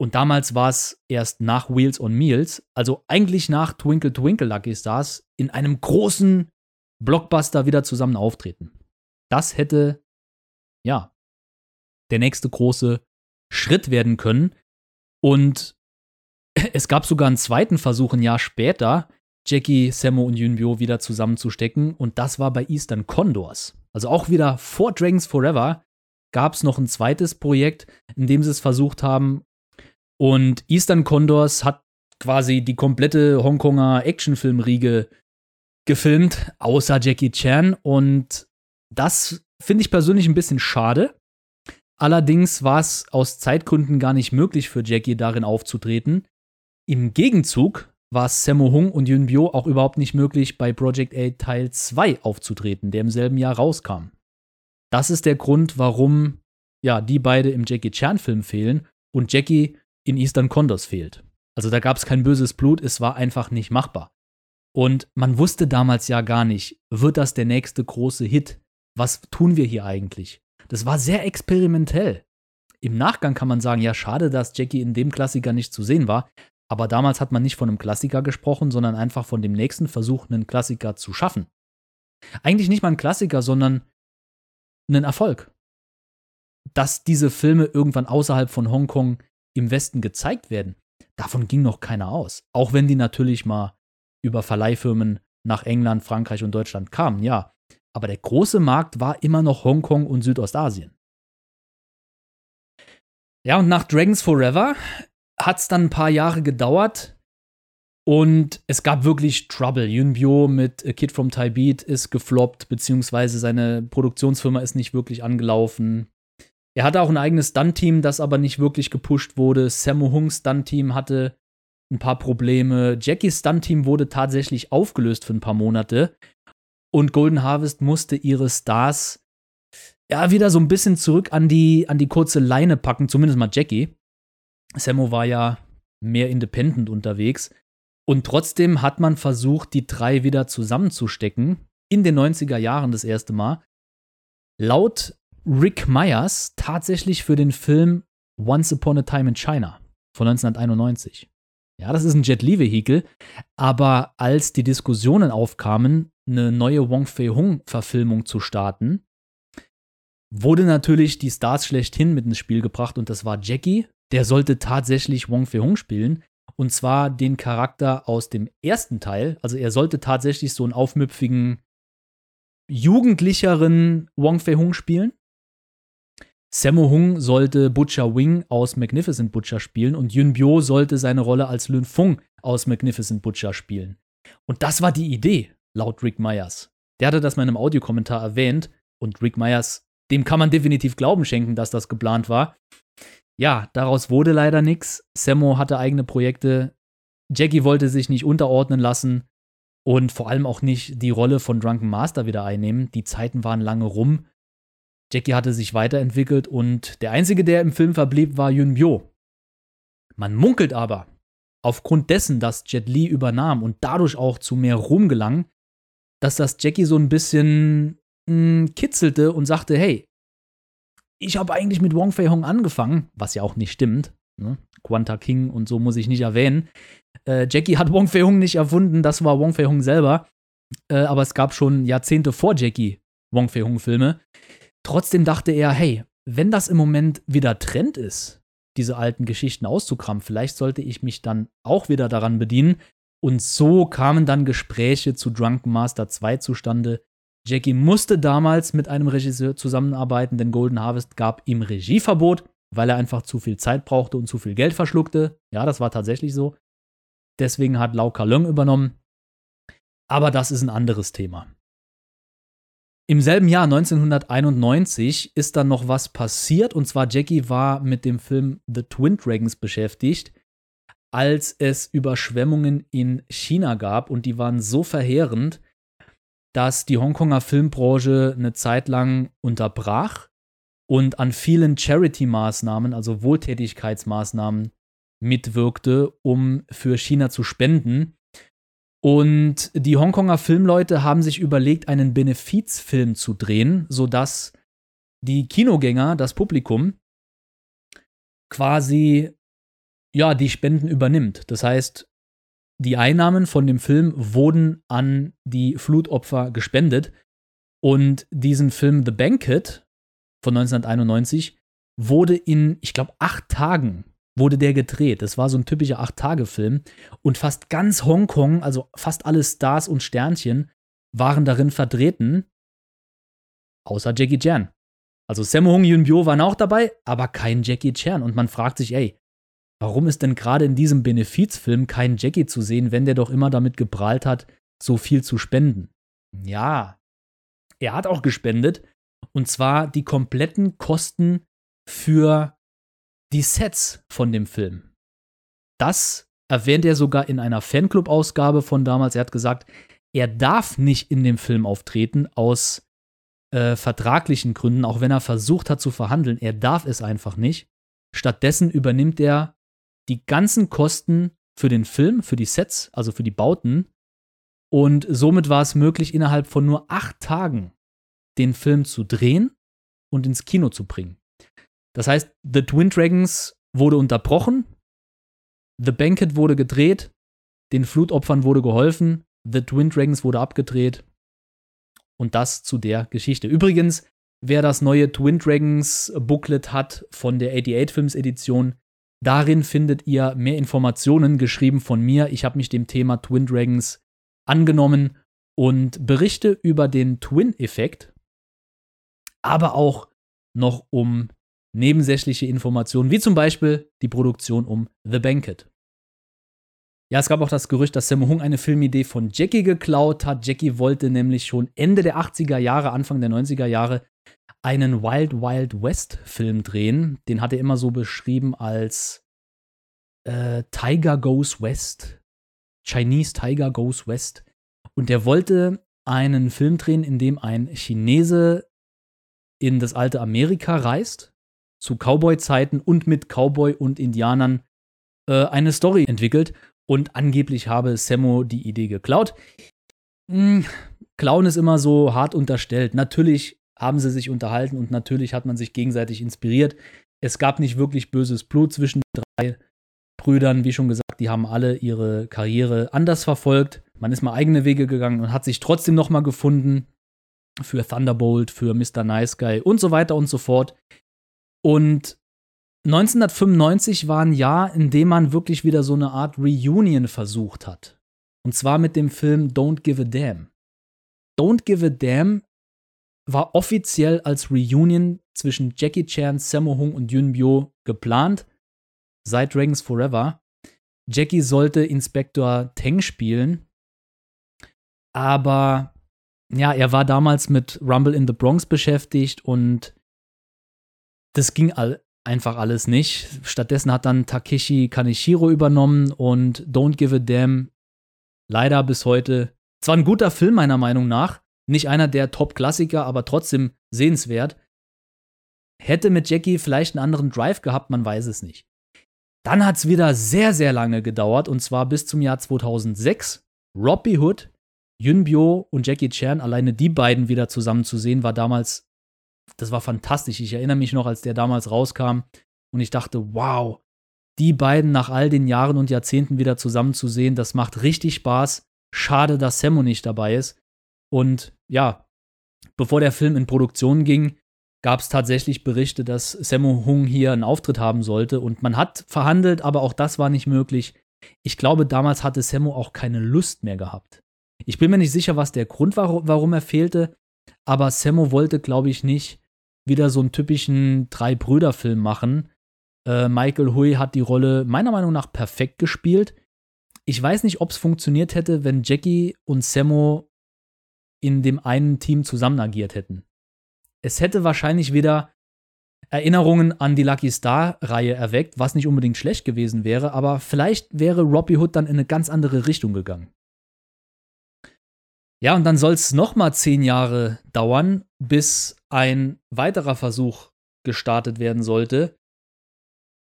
und damals war es erst nach Wheels on Meals, also eigentlich nach Twinkle Twinkle Lucky Stars, in einem großen Blockbuster wieder zusammen auftreten. Das hätte, ja, der nächste große Schritt werden können. Und (laughs) es gab sogar einen zweiten Versuch ein Jahr später, Jackie, Sammo und Yunbyo wieder zusammenzustecken. Und das war bei Eastern Condors. Also auch wieder vor Dragons Forever gab es noch ein zweites Projekt, in dem sie es versucht haben. Und Eastern Condors hat quasi die komplette Hongkonger Actionfilmriege gefilmt, außer Jackie Chan. Und das finde ich persönlich ein bisschen schade. Allerdings war es aus Zeitgründen gar nicht möglich für Jackie darin aufzutreten. Im Gegenzug war es Sammo Hung und Yun Bio auch überhaupt nicht möglich, bei Project A Teil 2 aufzutreten, der im selben Jahr rauskam. Das ist der Grund, warum ja, die beide im Jackie Chan-Film fehlen und Jackie in Eastern Condors fehlt. Also da gab es kein böses Blut, es war einfach nicht machbar. Und man wusste damals ja gar nicht, wird das der nächste große Hit? Was tun wir hier eigentlich? Das war sehr experimentell. Im Nachgang kann man sagen, ja, schade, dass Jackie in dem Klassiker nicht zu sehen war. Aber damals hat man nicht von einem Klassiker gesprochen, sondern einfach von dem nächsten Versuch, einen Klassiker zu schaffen. Eigentlich nicht mal ein Klassiker, sondern einen Erfolg. Dass diese Filme irgendwann außerhalb von Hongkong im Westen gezeigt werden, davon ging noch keiner aus. Auch wenn die natürlich mal über Verleihfirmen nach England, Frankreich und Deutschland kamen, ja. Aber der große Markt war immer noch Hongkong und Südostasien. Ja, und nach Dragons Forever hat es dann ein paar Jahre gedauert und es gab wirklich Trouble. Yun Bio mit A Kid from Thai Beat ist gefloppt, beziehungsweise seine Produktionsfirma ist nicht wirklich angelaufen. Er hatte auch ein eigenes Stunt-Team, das aber nicht wirklich gepusht wurde. Sammo Hungs Stunt-Team hatte ein paar Probleme. Jackies Stunt-Team wurde tatsächlich aufgelöst für ein paar Monate. Und Golden Harvest musste ihre Stars ja wieder so ein bisschen zurück an die, an die kurze Leine packen, zumindest mal Jackie. Sammo war ja mehr independent unterwegs. Und trotzdem hat man versucht, die drei wieder zusammenzustecken. In den 90er Jahren das erste Mal. Laut Rick Myers tatsächlich für den Film Once Upon a Time in China von 1991. Ja, das ist ein Jet Li-Vehikel, aber als die Diskussionen aufkamen, eine neue Wong Fei-Hung-Verfilmung zu starten, wurde natürlich die Stars schlechthin mit ins Spiel gebracht und das war Jackie. Der sollte tatsächlich Wong Fei-Hung spielen und zwar den Charakter aus dem ersten Teil. Also er sollte tatsächlich so einen aufmüpfigen, jugendlicheren Wong Fei-Hung spielen. Sammo Hung sollte Butcher Wing aus Magnificent Butcher spielen und Yun Bio sollte seine Rolle als Lün Fung aus Magnificent Butcher spielen. Und das war die Idee, laut Rick Myers. Der hatte das mal in einem Audiokommentar erwähnt und Rick Myers, dem kann man definitiv Glauben schenken, dass das geplant war. Ja, daraus wurde leider nichts. Sammo hatte eigene Projekte. Jackie wollte sich nicht unterordnen lassen und vor allem auch nicht die Rolle von Drunken Master wieder einnehmen. Die Zeiten waren lange rum Jackie hatte sich weiterentwickelt und der einzige, der im Film verblieb, war Yun Bio. Man munkelt aber, aufgrund dessen, dass Jet Li übernahm und dadurch auch zu mehr Ruhm gelang, dass das Jackie so ein bisschen mh, hm, kitzelte und sagte, hey, ich habe eigentlich mit Wong Fei Hong angefangen, was ja auch nicht stimmt. Ne? Quanta King und so muss ich nicht erwähnen. Äh, Jackie hat Wong Fei Hong nicht erfunden, das war Wong Fei Hong selber. Äh, aber es gab schon Jahrzehnte vor Jackie Wong Fei Hong Filme. Trotzdem dachte er, hey, wenn das im Moment wieder Trend ist, diese alten Geschichten auszukramen, vielleicht sollte ich mich dann auch wieder daran bedienen. Und so kamen dann Gespräche zu Drunken Master 2 zustande. Jackie musste damals mit einem Regisseur zusammenarbeiten, denn Golden Harvest gab ihm Regieverbot, weil er einfach zu viel Zeit brauchte und zu viel Geld verschluckte. Ja, das war tatsächlich so. Deswegen hat Lau Kalung übernommen. Aber das ist ein anderes Thema. Im selben Jahr 1991 ist dann noch was passiert und zwar Jackie war mit dem Film The Twin Dragons beschäftigt, als es Überschwemmungen in China gab und die waren so verheerend, dass die Hongkonger Filmbranche eine Zeit lang unterbrach und an vielen Charity-Maßnahmen, also Wohltätigkeitsmaßnahmen, mitwirkte, um für China zu spenden. Und die Hongkonger Filmleute haben sich überlegt, einen Benefizfilm zu drehen, sodass die Kinogänger, das Publikum, quasi ja, die Spenden übernimmt. Das heißt, die Einnahmen von dem Film wurden an die Flutopfer gespendet. Und diesen Film The Banquet von 1991 wurde in, ich glaube, acht Tagen wurde der gedreht. Das war so ein typischer Acht-Tage-Film. Und fast ganz Hongkong, also fast alle Stars und Sternchen, waren darin vertreten. Außer Jackie Chan. Also Sammo Hung Yun Bio waren auch dabei, aber kein Jackie Chan. Und man fragt sich, ey, warum ist denn gerade in diesem Benefizfilm kein Jackie zu sehen, wenn der doch immer damit geprahlt hat, so viel zu spenden? Ja, er hat auch gespendet. Und zwar die kompletten Kosten für die Sets von dem Film. Das erwähnt er sogar in einer Fanclub-Ausgabe von damals. Er hat gesagt, er darf nicht in dem Film auftreten aus äh, vertraglichen Gründen, auch wenn er versucht hat zu verhandeln. Er darf es einfach nicht. Stattdessen übernimmt er die ganzen Kosten für den Film, für die Sets, also für die Bauten. Und somit war es möglich, innerhalb von nur acht Tagen den Film zu drehen und ins Kino zu bringen. Das heißt, The Twin Dragons wurde unterbrochen, The Banquet wurde gedreht, den Flutopfern wurde geholfen, The Twin Dragons wurde abgedreht und das zu der Geschichte. Übrigens, wer das neue Twin Dragons Booklet hat von der 88 Films Edition, darin findet ihr mehr Informationen geschrieben von mir. Ich habe mich dem Thema Twin Dragons angenommen und berichte über den Twin-Effekt, aber auch noch um nebensächliche Informationen, wie zum Beispiel die Produktion um The Banquet. Ja, es gab auch das Gerücht, dass Sammo Hung eine Filmidee von Jackie geklaut hat. Jackie wollte nämlich schon Ende der 80er Jahre, Anfang der 90er Jahre einen Wild Wild West Film drehen. Den hat er immer so beschrieben als äh, Tiger Goes West. Chinese Tiger Goes West. Und der wollte einen Film drehen, in dem ein Chinese in das alte Amerika reist, zu Cowboy-Zeiten und mit Cowboy und Indianern äh, eine Story entwickelt. Und angeblich habe Sammo die Idee geklaut. Hm, Klauen ist immer so hart unterstellt. Natürlich haben sie sich unterhalten und natürlich hat man sich gegenseitig inspiriert. Es gab nicht wirklich böses Blut zwischen den drei Brüdern. Wie schon gesagt, die haben alle ihre Karriere anders verfolgt. Man ist mal eigene Wege gegangen und hat sich trotzdem nochmal gefunden für Thunderbolt, für Mr. Nice Guy und so weiter und so fort. Und 1995 war ein Jahr, in dem man wirklich wieder so eine Art Reunion versucht hat. Und zwar mit dem Film Don't Give a Damn. Don't Give a Damn war offiziell als Reunion zwischen Jackie Chan, Sammo Hung und Yun Bio geplant, seit Dragons Forever. Jackie sollte Inspektor Teng spielen, aber ja, er war damals mit Rumble in the Bronx beschäftigt und das ging all, einfach alles nicht. Stattdessen hat dann Takeshi Kaneshiro übernommen und Don't Give a Damn leider bis heute. Zwar ein guter Film meiner Meinung nach, nicht einer der Top-Klassiker, aber trotzdem sehenswert. Hätte mit Jackie vielleicht einen anderen Drive gehabt, man weiß es nicht. Dann hat es wieder sehr, sehr lange gedauert und zwar bis zum Jahr 2006. Robbie Hood Yunbyo und Jackie Chan, alleine die beiden wieder zusammen zu sehen, war damals, das war fantastisch. Ich erinnere mich noch, als der damals rauskam und ich dachte, wow, die beiden nach all den Jahren und Jahrzehnten wieder zusammen zu sehen, das macht richtig Spaß. Schade, dass Sammo nicht dabei ist. Und ja, bevor der Film in Produktion ging, gab es tatsächlich Berichte, dass Sammo Hung hier einen Auftritt haben sollte. Und man hat verhandelt, aber auch das war nicht möglich. Ich glaube, damals hatte Sammo auch keine Lust mehr gehabt. Ich bin mir nicht sicher, was der Grund war, warum er fehlte, aber Sammo wollte, glaube ich, nicht wieder so einen typischen Drei-Brüder-Film machen. Äh, Michael Hui hat die Rolle meiner Meinung nach perfekt gespielt. Ich weiß nicht, ob es funktioniert hätte, wenn Jackie und Sammo in dem einen Team zusammen agiert hätten. Es hätte wahrscheinlich wieder Erinnerungen an die Lucky Star-Reihe erweckt, was nicht unbedingt schlecht gewesen wäre, aber vielleicht wäre Robbie Hood dann in eine ganz andere Richtung gegangen. Ja, und dann soll es nochmal zehn Jahre dauern, bis ein weiterer Versuch gestartet werden sollte.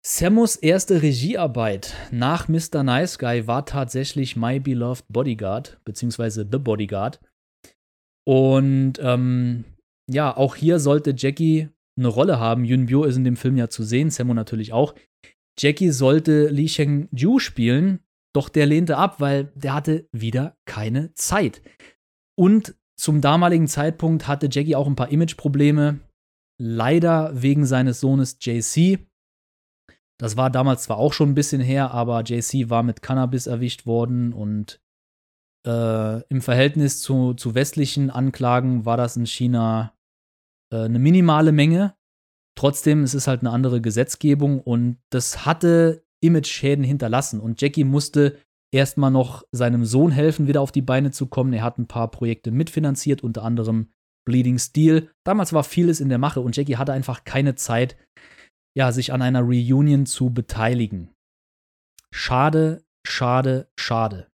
Samus erste Regiearbeit nach Mr. Nice Guy war tatsächlich My Beloved Bodyguard, beziehungsweise The Bodyguard. Und ähm, ja, auch hier sollte Jackie eine Rolle haben. Yun Bio ist in dem Film ja zu sehen, Samu natürlich auch. Jackie sollte Li Sheng Ju spielen, doch der lehnte ab, weil der hatte wieder keine Zeit. Und zum damaligen Zeitpunkt hatte Jackie auch ein paar Imageprobleme. Leider wegen seines Sohnes JC. Das war damals zwar auch schon ein bisschen her, aber JC war mit Cannabis erwischt worden und äh, im Verhältnis zu, zu westlichen Anklagen war das in China äh, eine minimale Menge. Trotzdem, es ist halt eine andere Gesetzgebung und das hatte Image-Schäden hinterlassen. Und Jackie musste erstmal noch seinem Sohn helfen, wieder auf die Beine zu kommen. Er hat ein paar Projekte mitfinanziert, unter anderem Bleeding Steel. Damals war vieles in der Mache und Jackie hatte einfach keine Zeit, ja, sich an einer Reunion zu beteiligen. Schade, schade, schade.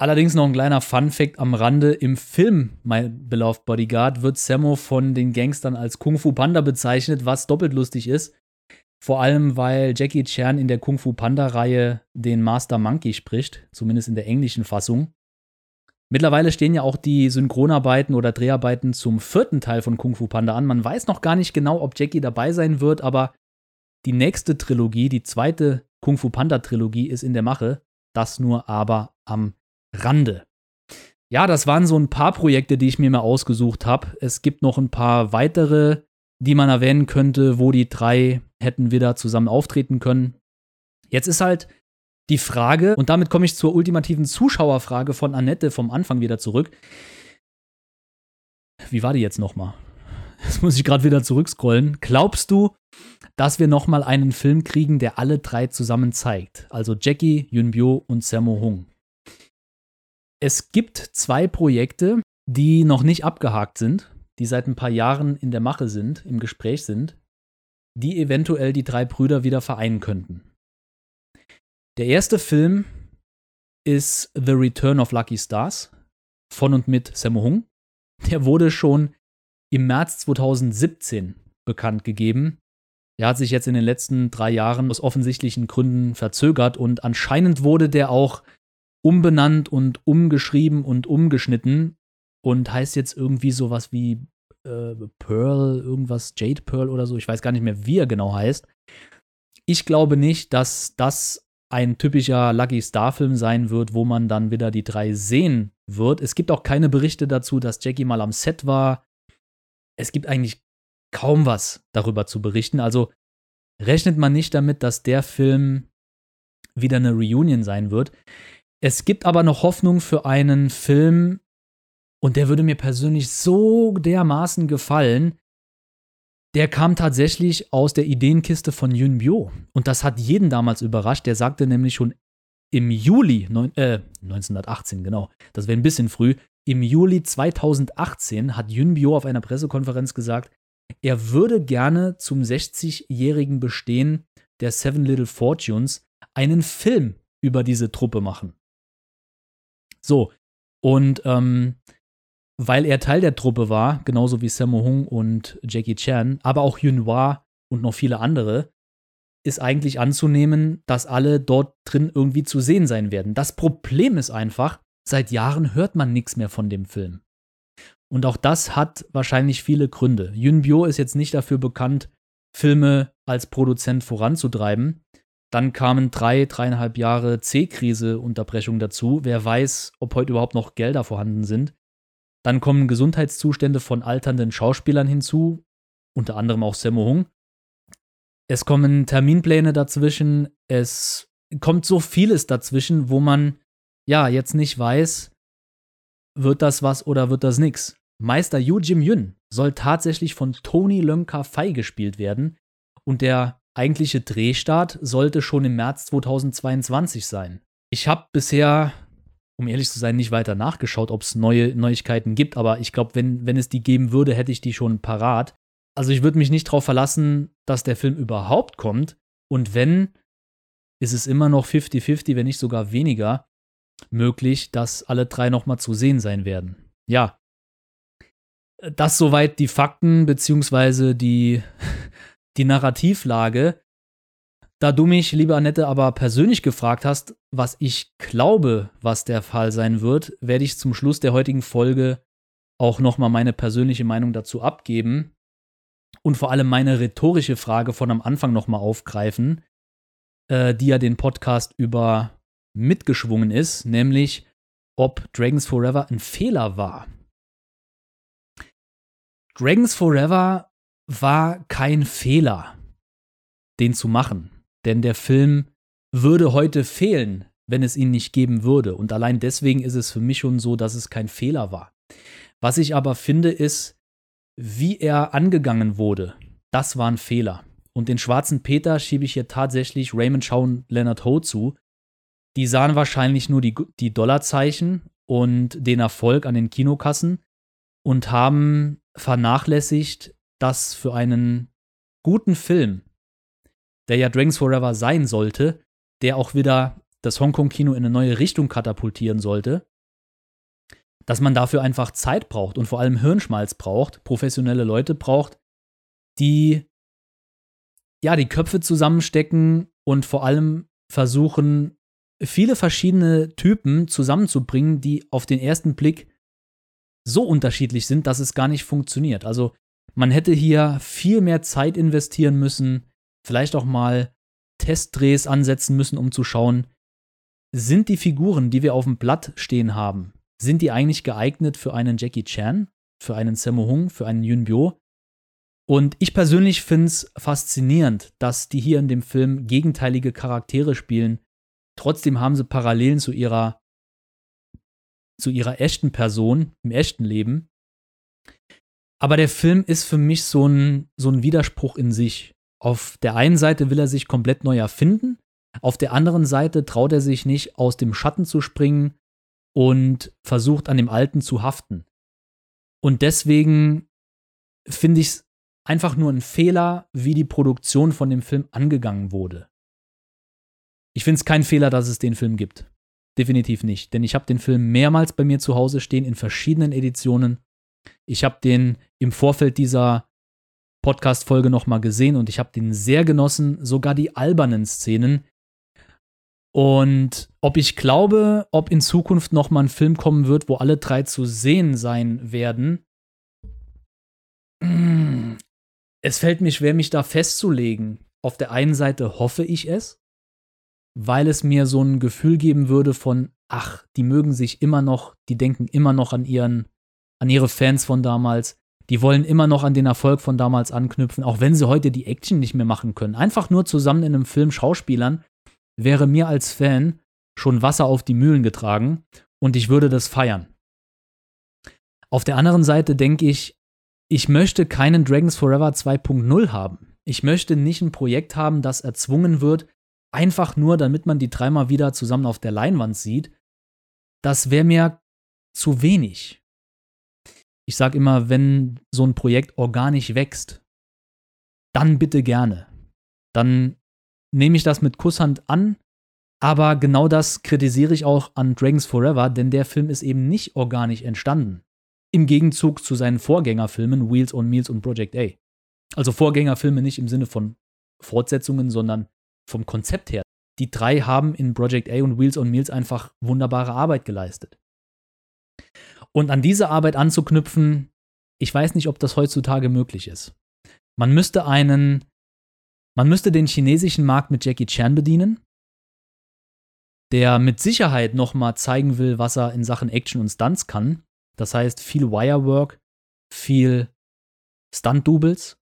Allerdings noch ein kleiner Fun-Fact am Rande: Im Film My Beloved Bodyguard wird Sammo von den Gangstern als Kung Fu Panda bezeichnet, was doppelt lustig ist. Vor allem, weil Jackie Chan in der Kung Fu Panda-Reihe den Master Monkey spricht, zumindest in der englischen Fassung. Mittlerweile stehen ja auch die Synchronarbeiten oder Dreharbeiten zum vierten Teil von Kung Fu Panda an. Man weiß noch gar nicht genau, ob Jackie dabei sein wird, aber die nächste Trilogie, die zweite Kung Fu Panda Trilogie, ist in der Mache. Das nur aber am Rande. Ja, das waren so ein paar Projekte, die ich mir mal ausgesucht habe. Es gibt noch ein paar weitere, die man erwähnen könnte, wo die drei hätten wieder zusammen auftreten können. Jetzt ist halt die Frage, und damit komme ich zur ultimativen Zuschauerfrage von Annette vom Anfang wieder zurück. Wie war die jetzt nochmal? (laughs) Jetzt muss ich gerade wieder zurückscrollen. Glaubst du, dass wir nochmal einen Film kriegen, der alle drei zusammen zeigt? Also Jackie, Yunbyo und Sammo Hung. Es gibt zwei Projekte, die noch nicht abgehakt sind, die seit ein paar Jahren in der Mache sind, im Gespräch sind, die eventuell die drei Brüder wieder vereinen könnten. Der erste Film ist The Return of Lucky Stars von und mit Sammo Hung. Der wurde schon im März 2017 bekannt gegeben. Der hat sich jetzt in den letzten drei Jahren aus offensichtlichen Gründen verzögert und anscheinend wurde der auch umbenannt und umgeschrieben und umgeschnitten und heißt jetzt irgendwie sowas wie äh, Pearl, irgendwas Jade Pearl oder so. Ich weiß gar nicht mehr, wie er genau heißt. Ich glaube nicht, dass das ein typischer Lucky Star-Film sein wird, wo man dann wieder die drei sehen wird. Es gibt auch keine Berichte dazu, dass Jackie mal am Set war. Es gibt eigentlich kaum was darüber zu berichten. Also rechnet man nicht damit, dass der Film wieder eine Reunion sein wird. Es gibt aber noch Hoffnung für einen Film, und der würde mir persönlich so dermaßen gefallen, der kam tatsächlich aus der Ideenkiste von Yun Bio. Und das hat jeden damals überrascht. Der sagte nämlich schon im Juli neun, äh, 1918, genau, das wäre ein bisschen früh, im Juli 2018 hat Yun Bio auf einer Pressekonferenz gesagt, er würde gerne zum 60-jährigen Bestehen der Seven Little Fortunes einen Film über diese Truppe machen. So, und ähm, weil er Teil der Truppe war, genauso wie Sammo Hung und Jackie Chan, aber auch Yun Hua und noch viele andere, ist eigentlich anzunehmen, dass alle dort drin irgendwie zu sehen sein werden. Das Problem ist einfach, seit Jahren hört man nichts mehr von dem Film. Und auch das hat wahrscheinlich viele Gründe. Yun Bio ist jetzt nicht dafür bekannt, Filme als Produzent voranzutreiben. Dann kamen drei, dreieinhalb Jahre C-Krise-Unterbrechung dazu. Wer weiß, ob heute überhaupt noch Gelder vorhanden sind. Dann kommen Gesundheitszustände von alternden Schauspielern hinzu, unter anderem auch Sammo Hung. Es kommen Terminpläne dazwischen, es kommt so vieles dazwischen, wo man ja jetzt nicht weiß, wird das was oder wird das nix. Meister Yu Jim Yun soll tatsächlich von Tony Lönka Fei gespielt werden und der eigentliche Drehstart sollte schon im März 2022 sein. Ich habe bisher um ehrlich zu sein, nicht weiter nachgeschaut, ob es neue Neuigkeiten gibt, aber ich glaube, wenn, wenn es die geben würde, hätte ich die schon parat. Also ich würde mich nicht darauf verlassen, dass der Film überhaupt kommt. Und wenn, ist es immer noch 50-50, wenn nicht sogar weniger, möglich, dass alle drei nochmal zu sehen sein werden. Ja. Das soweit die Fakten beziehungsweise die, (laughs) die Narrativlage. Da du mich, liebe Annette, aber persönlich gefragt hast, was ich glaube, was der Fall sein wird, werde ich zum Schluss der heutigen Folge auch nochmal meine persönliche Meinung dazu abgeben und vor allem meine rhetorische Frage von am Anfang nochmal aufgreifen, äh, die ja den Podcast über mitgeschwungen ist, nämlich ob Dragons Forever ein Fehler war. Dragons Forever war kein Fehler, den zu machen. Denn der Film würde heute fehlen, wenn es ihn nicht geben würde. Und allein deswegen ist es für mich schon so, dass es kein Fehler war. Was ich aber finde, ist, wie er angegangen wurde. Das war ein Fehler. Und den schwarzen Peter schiebe ich hier tatsächlich Raymond Shaw und Leonard Ho zu. Die sahen wahrscheinlich nur die, die Dollarzeichen und den Erfolg an den Kinokassen und haben vernachlässigt, dass für einen guten Film der ja Dragons Forever sein sollte, der auch wieder das Hongkong-Kino in eine neue Richtung katapultieren sollte, dass man dafür einfach Zeit braucht und vor allem Hirnschmalz braucht, professionelle Leute braucht, die ja die Köpfe zusammenstecken und vor allem versuchen, viele verschiedene Typen zusammenzubringen, die auf den ersten Blick so unterschiedlich sind, dass es gar nicht funktioniert. Also man hätte hier viel mehr Zeit investieren müssen, vielleicht auch mal Testdrehs ansetzen müssen, um zu schauen, sind die Figuren, die wir auf dem Blatt stehen haben, sind die eigentlich geeignet für einen Jackie Chan, für einen Sammo Hung, für einen Yun Bio? Und ich persönlich finde es faszinierend, dass die hier in dem Film gegenteilige Charaktere spielen. Trotzdem haben sie Parallelen zu ihrer zu ihrer echten Person im echten Leben. Aber der Film ist für mich so ein, so ein Widerspruch in sich. Auf der einen Seite will er sich komplett neu erfinden, auf der anderen Seite traut er sich nicht, aus dem Schatten zu springen und versucht an dem Alten zu haften. Und deswegen finde ich es einfach nur ein Fehler, wie die Produktion von dem Film angegangen wurde. Ich finde es kein Fehler, dass es den Film gibt. Definitiv nicht. Denn ich habe den Film mehrmals bei mir zu Hause stehen in verschiedenen Editionen. Ich habe den im Vorfeld dieser Podcast-Folge nochmal gesehen und ich habe den sehr genossen, sogar die albernen Szenen. Und ob ich glaube, ob in Zukunft nochmal ein Film kommen wird, wo alle drei zu sehen sein werden, es fällt mir schwer, mich da festzulegen. Auf der einen Seite hoffe ich es, weil es mir so ein Gefühl geben würde von, ach, die mögen sich immer noch, die denken immer noch an ihren, an ihre Fans von damals, die wollen immer noch an den Erfolg von damals anknüpfen, auch wenn sie heute die Action nicht mehr machen können. Einfach nur zusammen in einem Film Schauspielern wäre mir als Fan schon Wasser auf die Mühlen getragen und ich würde das feiern. Auf der anderen Seite denke ich, ich möchte keinen Dragons Forever 2.0 haben. Ich möchte nicht ein Projekt haben, das erzwungen wird, einfach nur, damit man die dreimal wieder zusammen auf der Leinwand sieht, das wäre mir zu wenig. Ich sage immer, wenn so ein Projekt organisch wächst, dann bitte gerne. Dann nehme ich das mit Kusshand an, aber genau das kritisiere ich auch an Dragons Forever, denn der Film ist eben nicht organisch entstanden. Im Gegenzug zu seinen Vorgängerfilmen Wheels on Meals und Project A. Also Vorgängerfilme nicht im Sinne von Fortsetzungen, sondern vom Konzept her. Die drei haben in Project A und Wheels on Meals einfach wunderbare Arbeit geleistet. Und an diese Arbeit anzuknüpfen, ich weiß nicht, ob das heutzutage möglich ist. Man müsste einen, man müsste den chinesischen Markt mit Jackie Chan bedienen, der mit Sicherheit nochmal zeigen will, was er in Sachen Action und Stunts kann. Das heißt, viel Wirework, viel Stunt-Doubles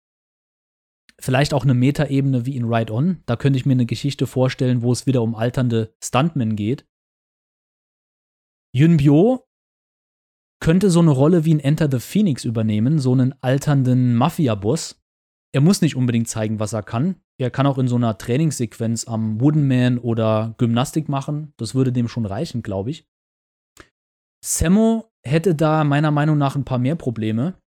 Vielleicht auch eine Metaebene wie in Ride On. Da könnte ich mir eine Geschichte vorstellen, wo es wieder um alternde Stuntmen geht. Yun Bio könnte so eine Rolle wie in Enter the Phoenix übernehmen, so einen alternden Mafia-Boss. Er muss nicht unbedingt zeigen, was er kann. Er kann auch in so einer Trainingssequenz am Wooden Man oder Gymnastik machen. Das würde dem schon reichen, glaube ich. Sammo hätte da meiner Meinung nach ein paar mehr Probleme.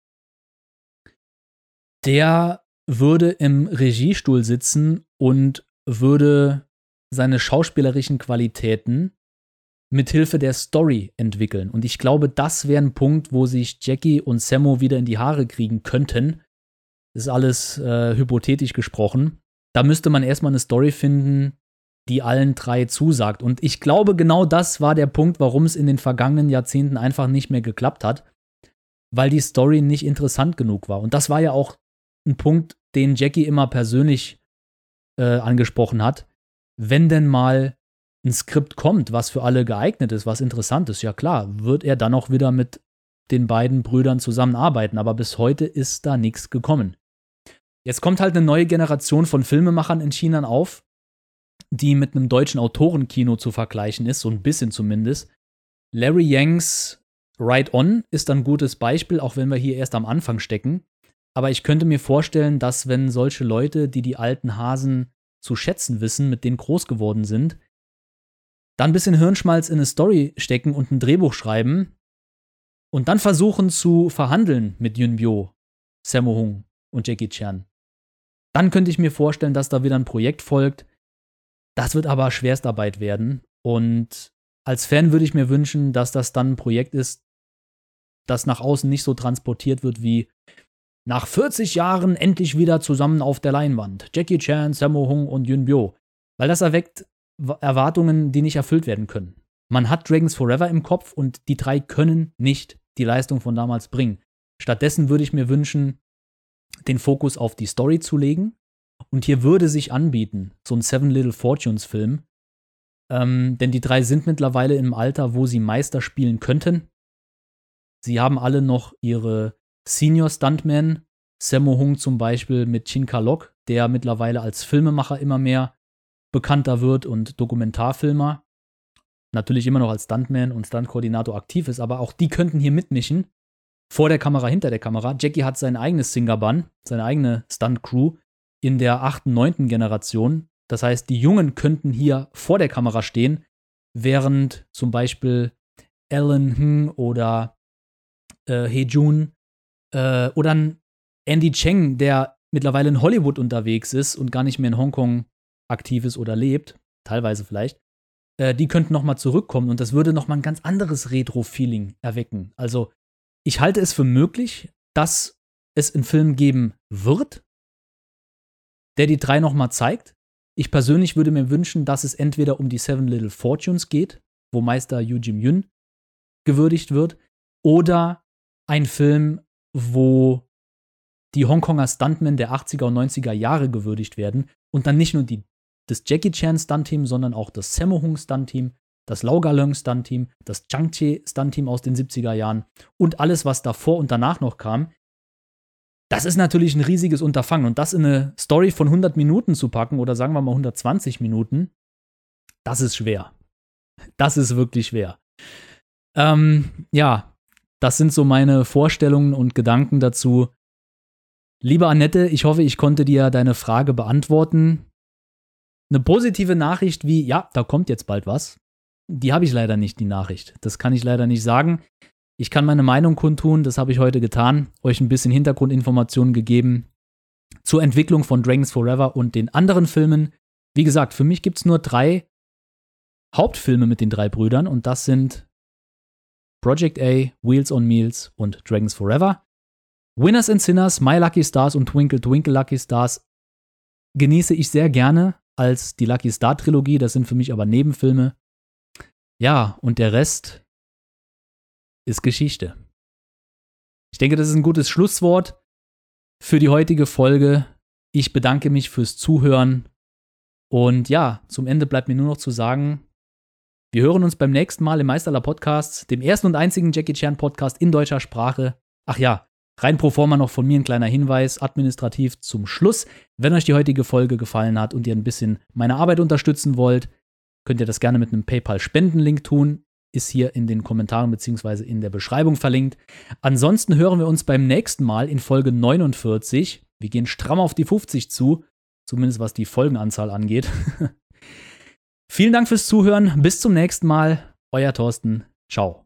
Der würde im Regiestuhl sitzen und würde seine schauspielerischen Qualitäten mit Hilfe der Story entwickeln. Und ich glaube, das wäre ein Punkt, wo sich Jackie und Sammo wieder in die Haare kriegen könnten. Das ist alles äh, hypothetisch gesprochen. Da müsste man erstmal eine Story finden, die allen drei zusagt. Und ich glaube, genau das war der Punkt, warum es in den vergangenen Jahrzehnten einfach nicht mehr geklappt hat, weil die Story nicht interessant genug war. Und das war ja auch ein Punkt, den Jackie immer persönlich äh, angesprochen hat. Wenn denn mal ein Skript kommt, was für alle geeignet ist, was interessant ist, ja klar, wird er dann auch wieder mit den beiden Brüdern zusammenarbeiten. Aber bis heute ist da nichts gekommen. Jetzt kommt halt eine neue Generation von Filmemachern in China auf, die mit einem deutschen Autorenkino zu vergleichen ist, so ein bisschen zumindest. Larry Yangs Ride On ist ein gutes Beispiel, auch wenn wir hier erst am Anfang stecken. Aber ich könnte mir vorstellen, dass wenn solche Leute, die die alten Hasen zu schätzen wissen, mit denen groß geworden sind, dann ein bisschen Hirnschmalz in eine Story stecken und ein Drehbuch schreiben und dann versuchen zu verhandeln mit Yun Bio, Sammo Hung und Jackie Chan. Dann könnte ich mir vorstellen, dass da wieder ein Projekt folgt. Das wird aber Schwerstarbeit werden. Und als Fan würde ich mir wünschen, dass das dann ein Projekt ist, das nach außen nicht so transportiert wird wie nach 40 Jahren endlich wieder zusammen auf der Leinwand. Jackie Chan, Sammo Hung und Yun Bio. Weil das erweckt Erwartungen, die nicht erfüllt werden können. Man hat Dragons Forever im Kopf und die drei können nicht die Leistung von damals bringen. Stattdessen würde ich mir wünschen, den Fokus auf die Story zu legen. Und hier würde sich anbieten, so ein Seven Little Fortunes Film. Ähm, denn die drei sind mittlerweile im Alter, wo sie Meister spielen könnten. Sie haben alle noch ihre Senior Stuntmen. Sammo Hung zum Beispiel mit Chin Kalok, der mittlerweile als Filmemacher immer mehr bekannter wird und Dokumentarfilmer. Natürlich immer noch als Stuntman und Stuntkoordinator aktiv ist, aber auch die könnten hier mitmischen. Vor der Kamera, hinter der Kamera. Jackie hat sein eigenes Singerbun, seine eigene Stunt-Crew in der achten, neunten Generation. Das heißt, die Jungen könnten hier vor der Kamera stehen, während zum Beispiel Alan Hm oder äh, He Jun äh, oder Andy Cheng, der mittlerweile in Hollywood unterwegs ist und gar nicht mehr in Hongkong aktiv ist oder lebt, teilweise vielleicht, äh, die könnten nochmal zurückkommen und das würde nochmal ein ganz anderes Retro-Feeling erwecken. Also ich halte es für möglich, dass es einen Film geben wird, der die drei nochmal zeigt. Ich persönlich würde mir wünschen, dass es entweder um die Seven Little Fortunes geht, wo Meister Yu Jim Yun gewürdigt wird, oder ein Film, wo die Hongkonger Stuntmen der 80er und 90er Jahre gewürdigt werden und dann nicht nur die, das Jackie Chan Stunt-Team, sondern auch das Sammo Hung Stunt-Team, das Lau Galung Stunt-Team, das Changche Stunt-Team aus den 70er Jahren und alles, was davor und danach noch kam. Das ist natürlich ein riesiges Unterfangen und das in eine Story von 100 Minuten zu packen oder sagen wir mal 120 Minuten, das ist schwer. Das ist wirklich schwer. Ähm, ja, das sind so meine Vorstellungen und Gedanken dazu. Lieber Annette, ich hoffe, ich konnte dir deine Frage beantworten. Eine positive Nachricht wie, ja, da kommt jetzt bald was. Die habe ich leider nicht, die Nachricht. Das kann ich leider nicht sagen. Ich kann meine Meinung kundtun, das habe ich heute getan, euch ein bisschen Hintergrundinformationen gegeben zur Entwicklung von Dragons Forever und den anderen Filmen. Wie gesagt, für mich gibt es nur drei Hauptfilme mit den drei Brüdern und das sind Project A, Wheels on Meals und Dragons Forever. Winners and Sinners, My Lucky Stars und Twinkle Twinkle Lucky Stars genieße ich sehr gerne als die Lucky Star Trilogie. Das sind für mich aber Nebenfilme. Ja, und der Rest ist Geschichte. Ich denke, das ist ein gutes Schlusswort für die heutige Folge. Ich bedanke mich fürs Zuhören. Und ja, zum Ende bleibt mir nur noch zu sagen, wir hören uns beim nächsten Mal im Meisterler Podcast, dem ersten und einzigen Jackie Chan Podcast in deutscher Sprache. Ach ja, Rein pro forma noch von mir ein kleiner Hinweis, administrativ zum Schluss. Wenn euch die heutige Folge gefallen hat und ihr ein bisschen meine Arbeit unterstützen wollt, könnt ihr das gerne mit einem PayPal-Spendenlink tun. Ist hier in den Kommentaren bzw. in der Beschreibung verlinkt. Ansonsten hören wir uns beim nächsten Mal in Folge 49. Wir gehen stramm auf die 50 zu, zumindest was die Folgenanzahl angeht. (laughs) Vielen Dank fürs Zuhören. Bis zum nächsten Mal. Euer Thorsten. Ciao.